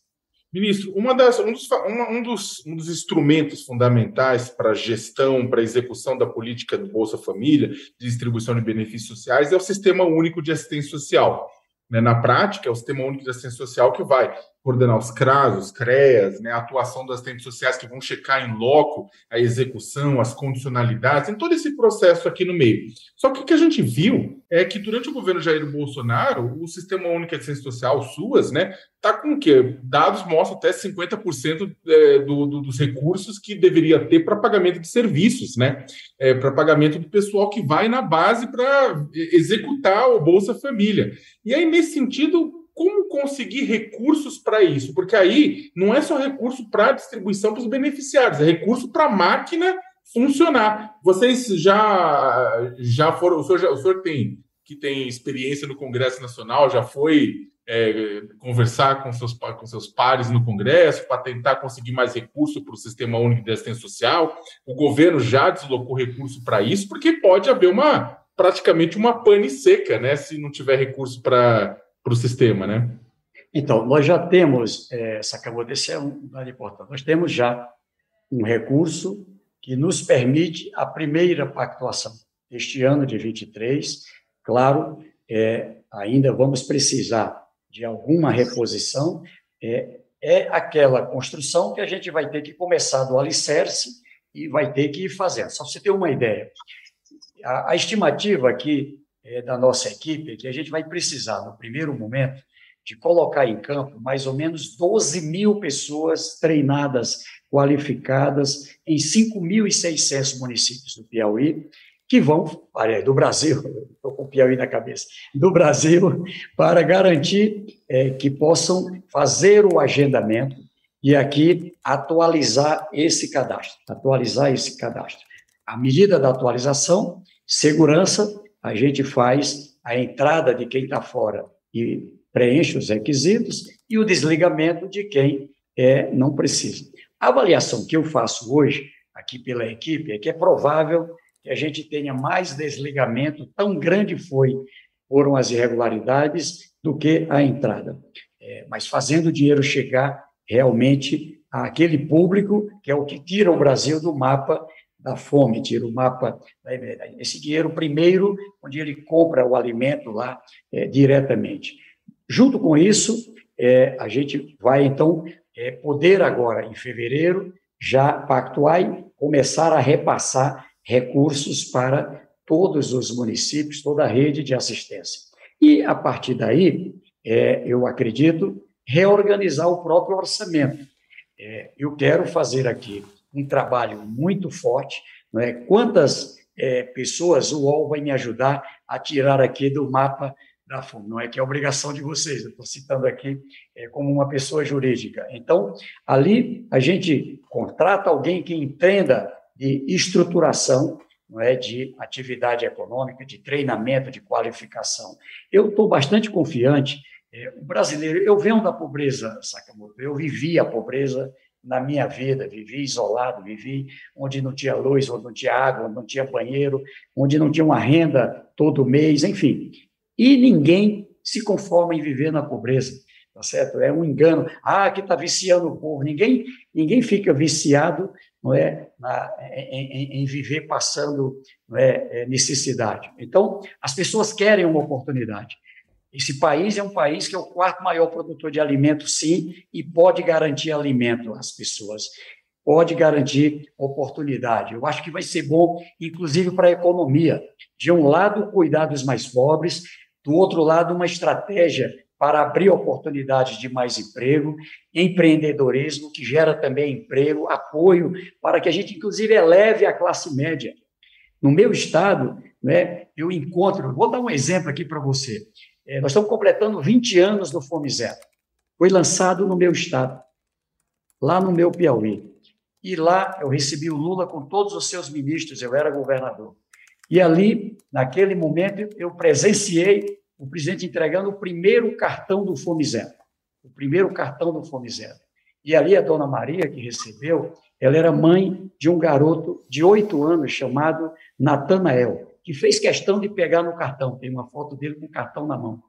S4: Ministro, uma das, um, dos, uma, um, dos, um dos instrumentos fundamentais para a gestão, para a execução da política do Bolsa Família, de distribuição de benefícios sociais, é o Sistema Único de Assistência Social. Né? Na prática, é o Sistema Único de Assistência Social que vai coordenar os CRAS, os CREAS, né? a atuação das assistentes sociais que vão checar em loco a execução, as condicionalidades, em todo esse processo aqui no meio. Só que o que a gente viu é que durante o governo Jair Bolsonaro, o Sistema Único de Assistência Social, SUAS, né, tá com o quê? Dados mostram até 50% é, do, do, dos recursos que deveria ter para pagamento de serviços, né? É, para pagamento do pessoal que vai na base para executar o Bolsa Família. E aí, nesse sentido, como conseguir recursos para isso? Porque aí não é só recurso para distribuição para os beneficiários, é recurso para a máquina funcionar. Vocês já já foram, o senhor, já, o senhor tem que tem experiência no Congresso Nacional, já foi é, conversar com seus, com seus pares no Congresso para tentar conseguir mais recurso para o Sistema Único de Assistência Social. O governo já deslocou recurso para isso, porque pode haver uma praticamente uma pane seca, né, se não tiver recurso para para o sistema, né?
S3: Então, nós já temos, é, acabou de ser um dado importante, nós temos já um recurso que nos permite a primeira pactuação. Este ano de 23, claro, é, ainda vamos precisar de alguma reposição, é, é aquela construção que a gente vai ter que começar do alicerce e vai ter que ir fazendo. Só para você ter uma ideia. A, a estimativa aqui é, da nossa equipe que a gente vai precisar, no primeiro momento, de colocar em campo mais ou menos 12 mil pessoas treinadas, qualificadas, em 5.600 municípios do Piauí, que vão, do Brasil, (laughs) estou com o Piauí na cabeça, do Brasil, para garantir é, que possam fazer o agendamento e aqui atualizar esse cadastro, atualizar esse cadastro. À medida da atualização, segurança, a gente faz a entrada de quem está fora e preenche os requisitos e o desligamento de quem é, não precisa. A avaliação que eu faço hoje, aqui pela equipe, é que é provável que a gente tenha mais desligamento, tão grande foi, foram as irregularidades, do que a entrada. É, mas fazendo o dinheiro chegar realmente àquele público que é o que tira o Brasil do mapa da fome, tira o mapa, esse dinheiro primeiro, onde ele compra o alimento lá é, diretamente. Junto com isso, é, a gente vai, então, é, poder agora, em fevereiro, já pactuar e começar a repassar recursos para todos os municípios, toda a rede de assistência. E, a partir daí, é, eu acredito, reorganizar o próprio orçamento. É, eu quero fazer aqui um trabalho muito forte. Não é? Quantas é, pessoas o UOL vai me ajudar a tirar aqui do mapa da fome? Não é que é obrigação de vocês, eu estou citando aqui é, como uma pessoa jurídica. Então, ali a gente contrata alguém que entenda de estruturação, não é, de atividade econômica, de treinamento, de qualificação. Eu estou bastante confiante. É, o brasileiro, eu venho da pobreza, Sakamoto, eu vivi a pobreza na minha vida, vivi isolado, vivi onde não tinha luz, onde não tinha água, onde não tinha banheiro, onde não tinha uma renda todo mês, enfim. E ninguém se conforma em viver na pobreza, tá certo? É um engano. Ah, que está viciando o povo. Ninguém, ninguém fica viciado, não é, na, em, em, viver passando é, é, necessidade. Então, as pessoas querem uma oportunidade. Esse país é um país que é o quarto maior produtor de alimentos, sim, e pode garantir alimento às pessoas, pode garantir oportunidade. Eu acho que vai ser bom, inclusive, para a economia. De um lado, cuidar dos mais pobres, do outro lado, uma estratégia para abrir oportunidades de mais emprego, empreendedorismo, que gera também emprego, apoio, para que a gente, inclusive, eleve a classe média. No meu estado, né, eu encontro, vou dar um exemplo aqui para você. É, nós estamos completando 20 anos do Fome Zero. Foi lançado no meu estado, lá no meu Piauí. E lá eu recebi o Lula com todos os seus ministros, eu era governador. E ali, naquele momento, eu presenciei o presidente entregando o primeiro cartão do Fome Zero. O primeiro cartão do Fome Zero. E ali a dona Maria, que recebeu, ela era mãe de um garoto de oito anos chamado Natanael que fez questão de pegar no cartão. Tem uma foto dele com o cartão na mão.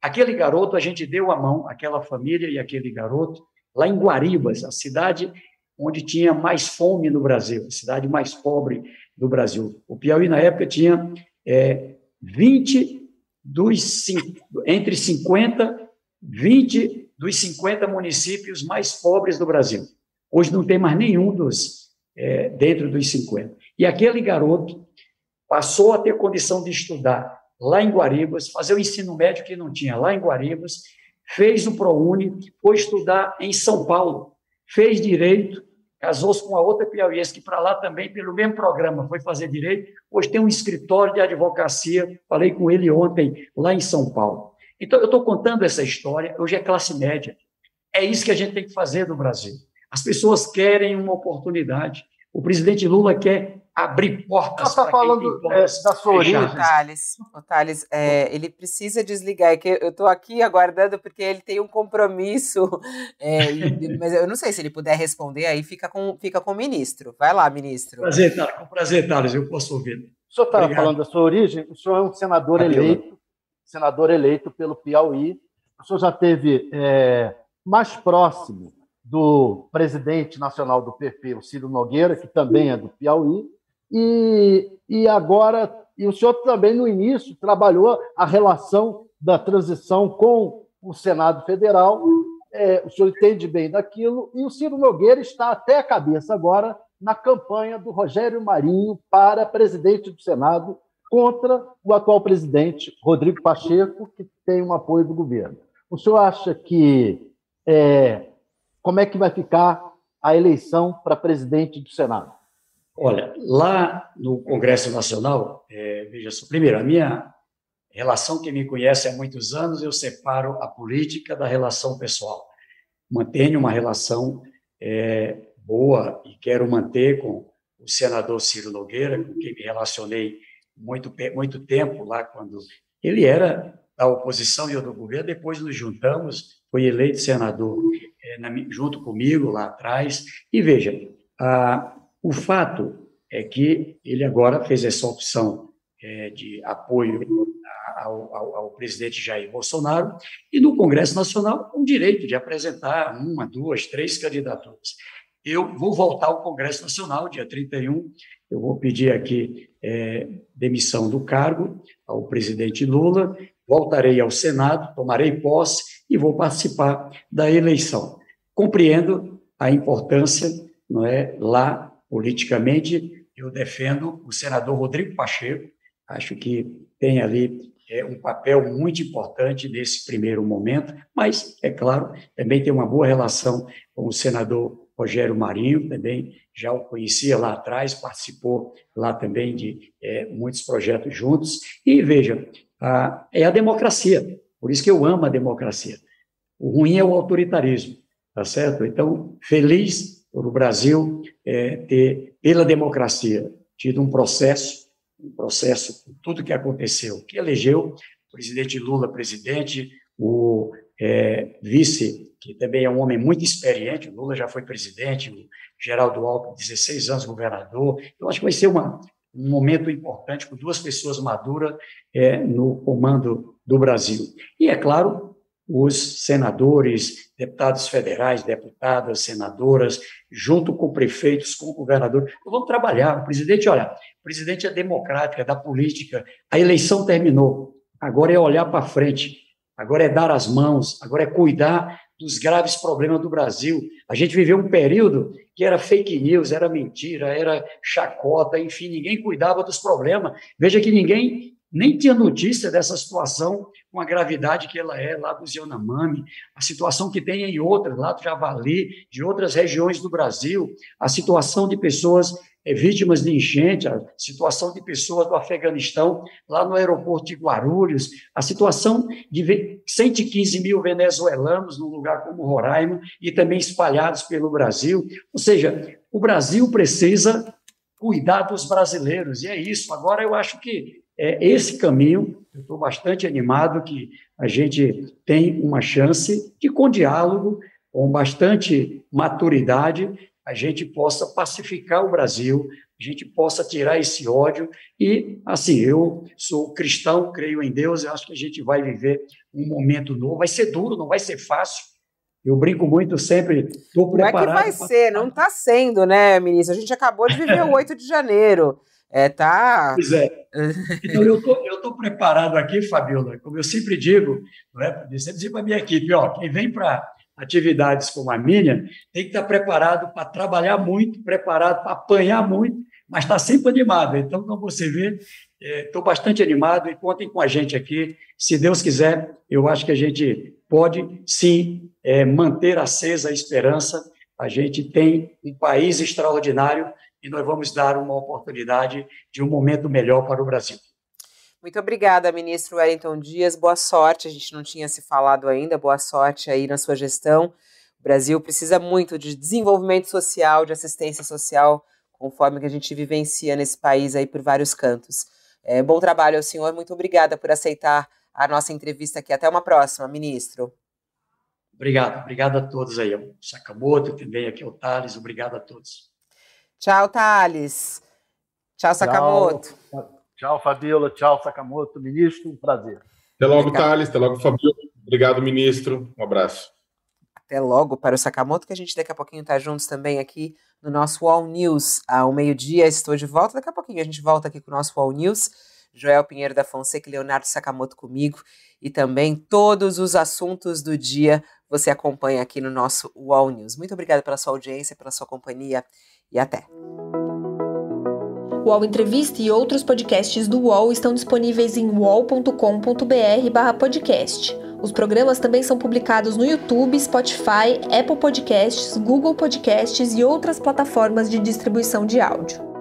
S3: Aquele garoto, a gente deu a mão, aquela família e aquele garoto, lá em Guaribas, a cidade onde tinha mais fome no Brasil, a cidade mais pobre do Brasil. O Piauí, na época, tinha é, 20 dos entre 50, 20 dos 50 municípios mais pobres do Brasil. Hoje não tem mais nenhum dos é, dentro dos 50. E aquele garoto passou a ter condição de estudar lá em Guaribas, fazer o ensino médio que não tinha lá em Guaribas, fez o ProUni, foi estudar em São Paulo, fez direito, casou-se com a outra piauiense, que para lá também, pelo mesmo programa, foi fazer direito, hoje tem um escritório de advocacia, falei com ele ontem, lá em São Paulo. Então, eu estou contando essa história, hoje é classe média. É isso que a gente tem que fazer no Brasil. As pessoas querem uma oportunidade. O presidente Lula quer abrir portas
S2: Você está falando é, da sua origem. O Thales, o Thales é, ele precisa desligar. É que eu estou aqui aguardando porque ele tem um compromisso, é, (laughs) mas eu não sei se ele puder responder, aí fica com, fica com o ministro. Vai lá, ministro.
S3: Prazer, Thales, com prazer, Thales, eu posso ouvir.
S5: O senhor estava falando da sua origem, o senhor é um senador eleito, senador eleito pelo Piauí. O senhor já teve é, mais próximo do presidente nacional do PP, o Ciro Nogueira, que também é do Piauí, e, e agora, e o senhor também no início trabalhou a relação da transição com o Senado Federal, é, o senhor entende bem daquilo, e o Ciro Nogueira está até a cabeça agora na campanha do Rogério Marinho para presidente do Senado contra o atual presidente Rodrigo Pacheco, que tem um apoio do governo. O senhor acha que é, como é que vai ficar a eleição para presidente do Senado?
S3: Olha, lá no Congresso Nacional, é, veja só, primeiro, a minha relação, quem me conhece há muitos anos, eu separo a política da relação pessoal. Mantenho uma relação é, boa e quero manter com o senador Ciro Nogueira, com quem me relacionei muito, muito tempo lá, quando ele era da oposição e eu do governo, depois nos juntamos, foi eleito senador é, na, junto comigo lá atrás, e veja, a, o fato é que ele agora fez essa opção é, de apoio ao, ao, ao, presidente Jair Bolsonaro e no Congresso Nacional um direito de apresentar uma, duas, três candidaturas. Eu vou voltar ao Congresso Nacional dia 31, eu vou pedir aqui é, demissão do cargo ao presidente Lula, voltarei ao Senado, tomarei posse e vou participar da eleição. Compreendo a importância, não é, lá politicamente, eu defendo o senador Rodrigo Pacheco, acho que tem ali é, um papel muito importante nesse primeiro momento, mas, é claro, também tem uma boa relação com o senador Rogério Marinho, também já o conhecia lá atrás, participou lá também de é, muitos projetos juntos, e veja, a, é a democracia, por isso que eu amo a democracia. O ruim é o autoritarismo, tá certo? Então, feliz por o Brasil é, ter, pela democracia, tido um processo, um processo, tudo que aconteceu, que elegeu o presidente Lula presidente, o é, vice, que também é um homem muito experiente, o Lula já foi presidente, o Geraldo Alckmin, 16 anos governador, eu acho que vai ser uma, um momento importante com duas pessoas maduras é, no comando do Brasil. E, é claro, os senadores, deputados federais, deputadas, senadoras, junto com prefeitos, com governadores. Vamos trabalhar. O presidente, olha, o presidente é democrático, é da política. A eleição terminou. Agora é olhar para frente. Agora é dar as mãos. Agora é cuidar dos graves problemas do Brasil. A gente viveu um período que era fake news, era mentira, era chacota, enfim, ninguém cuidava dos problemas. Veja que ninguém nem tinha notícia dessa situação com a gravidade que ela é lá do Yanomami, a situação que tem em outras, lá do Javali, de outras regiões do Brasil, a situação de pessoas é, vítimas de enchente, a situação de pessoas do Afeganistão, lá no aeroporto de Guarulhos, a situação de 115 mil venezuelanos num lugar como Roraima e também espalhados pelo Brasil. Ou seja, o Brasil precisa cuidar dos brasileiros, e é isso. Agora, eu acho que é esse caminho. Eu estou bastante animado que a gente tem uma chance de, com diálogo, com bastante maturidade, a gente possa pacificar o Brasil, a gente possa tirar esse ódio e, assim, eu sou cristão, creio em Deus, eu acho que a gente vai viver um momento novo. Vai ser duro, não vai ser fácil. Eu brinco muito sempre, estou preparado.
S2: Não é que vai ser, não está sendo, né, ministro? A gente acabou de viver o 8 de janeiro. É, tá.
S3: Pois é. (laughs) Então, eu tô, estou preparado aqui, Fabiola, como eu sempre digo, não é? eu sempre digo para a minha equipe: ó, quem vem para atividades como a minha tem que estar preparado para trabalhar muito, preparado para apanhar muito, mas está sempre animado. Então, como você vê, estou é, bastante animado e contem com a gente aqui. Se Deus quiser, eu acho que a gente pode sim é, manter acesa a esperança. A gente tem um país extraordinário e nós vamos dar uma oportunidade de um momento melhor para o Brasil.
S2: Muito obrigada, ministro Wellington Dias. Boa sorte. A gente não tinha se falado ainda. Boa sorte aí na sua gestão. O Brasil precisa muito de desenvolvimento social, de assistência social, conforme que a gente vivencia nesse país aí por vários cantos. É, bom trabalho ao senhor. Muito obrigada por aceitar a nossa entrevista aqui. Até uma próxima, ministro.
S3: Obrigado. Obrigado a todos aí. O Sakamoto, também aqui o Thales. Obrigado a todos.
S2: Tchau, Thales. Tchau, Sakamoto.
S5: Tchau, tchau Fabiola. Tchau, Sakamoto. Ministro, um prazer.
S4: Até logo, Obrigado. Thales. Até logo, Fabiola. Obrigado, ministro. Um abraço.
S2: Até logo para o Sakamoto, que a gente daqui a pouquinho está juntos também aqui no nosso All News. Ao meio-dia estou de volta. Daqui a pouquinho a gente volta aqui com o nosso All News. Joel Pinheiro da Fonseca e Leonardo Sakamoto comigo. E também todos os assuntos do dia você acompanha aqui no nosso All News. Muito obrigada pela sua audiência, pela sua companhia e até.
S1: O Entrevista e outros podcasts do UOL estão disponíveis em uol.com.br/podcast. Os programas também são publicados no YouTube, Spotify, Apple Podcasts, Google Podcasts e outras plataformas de distribuição de áudio.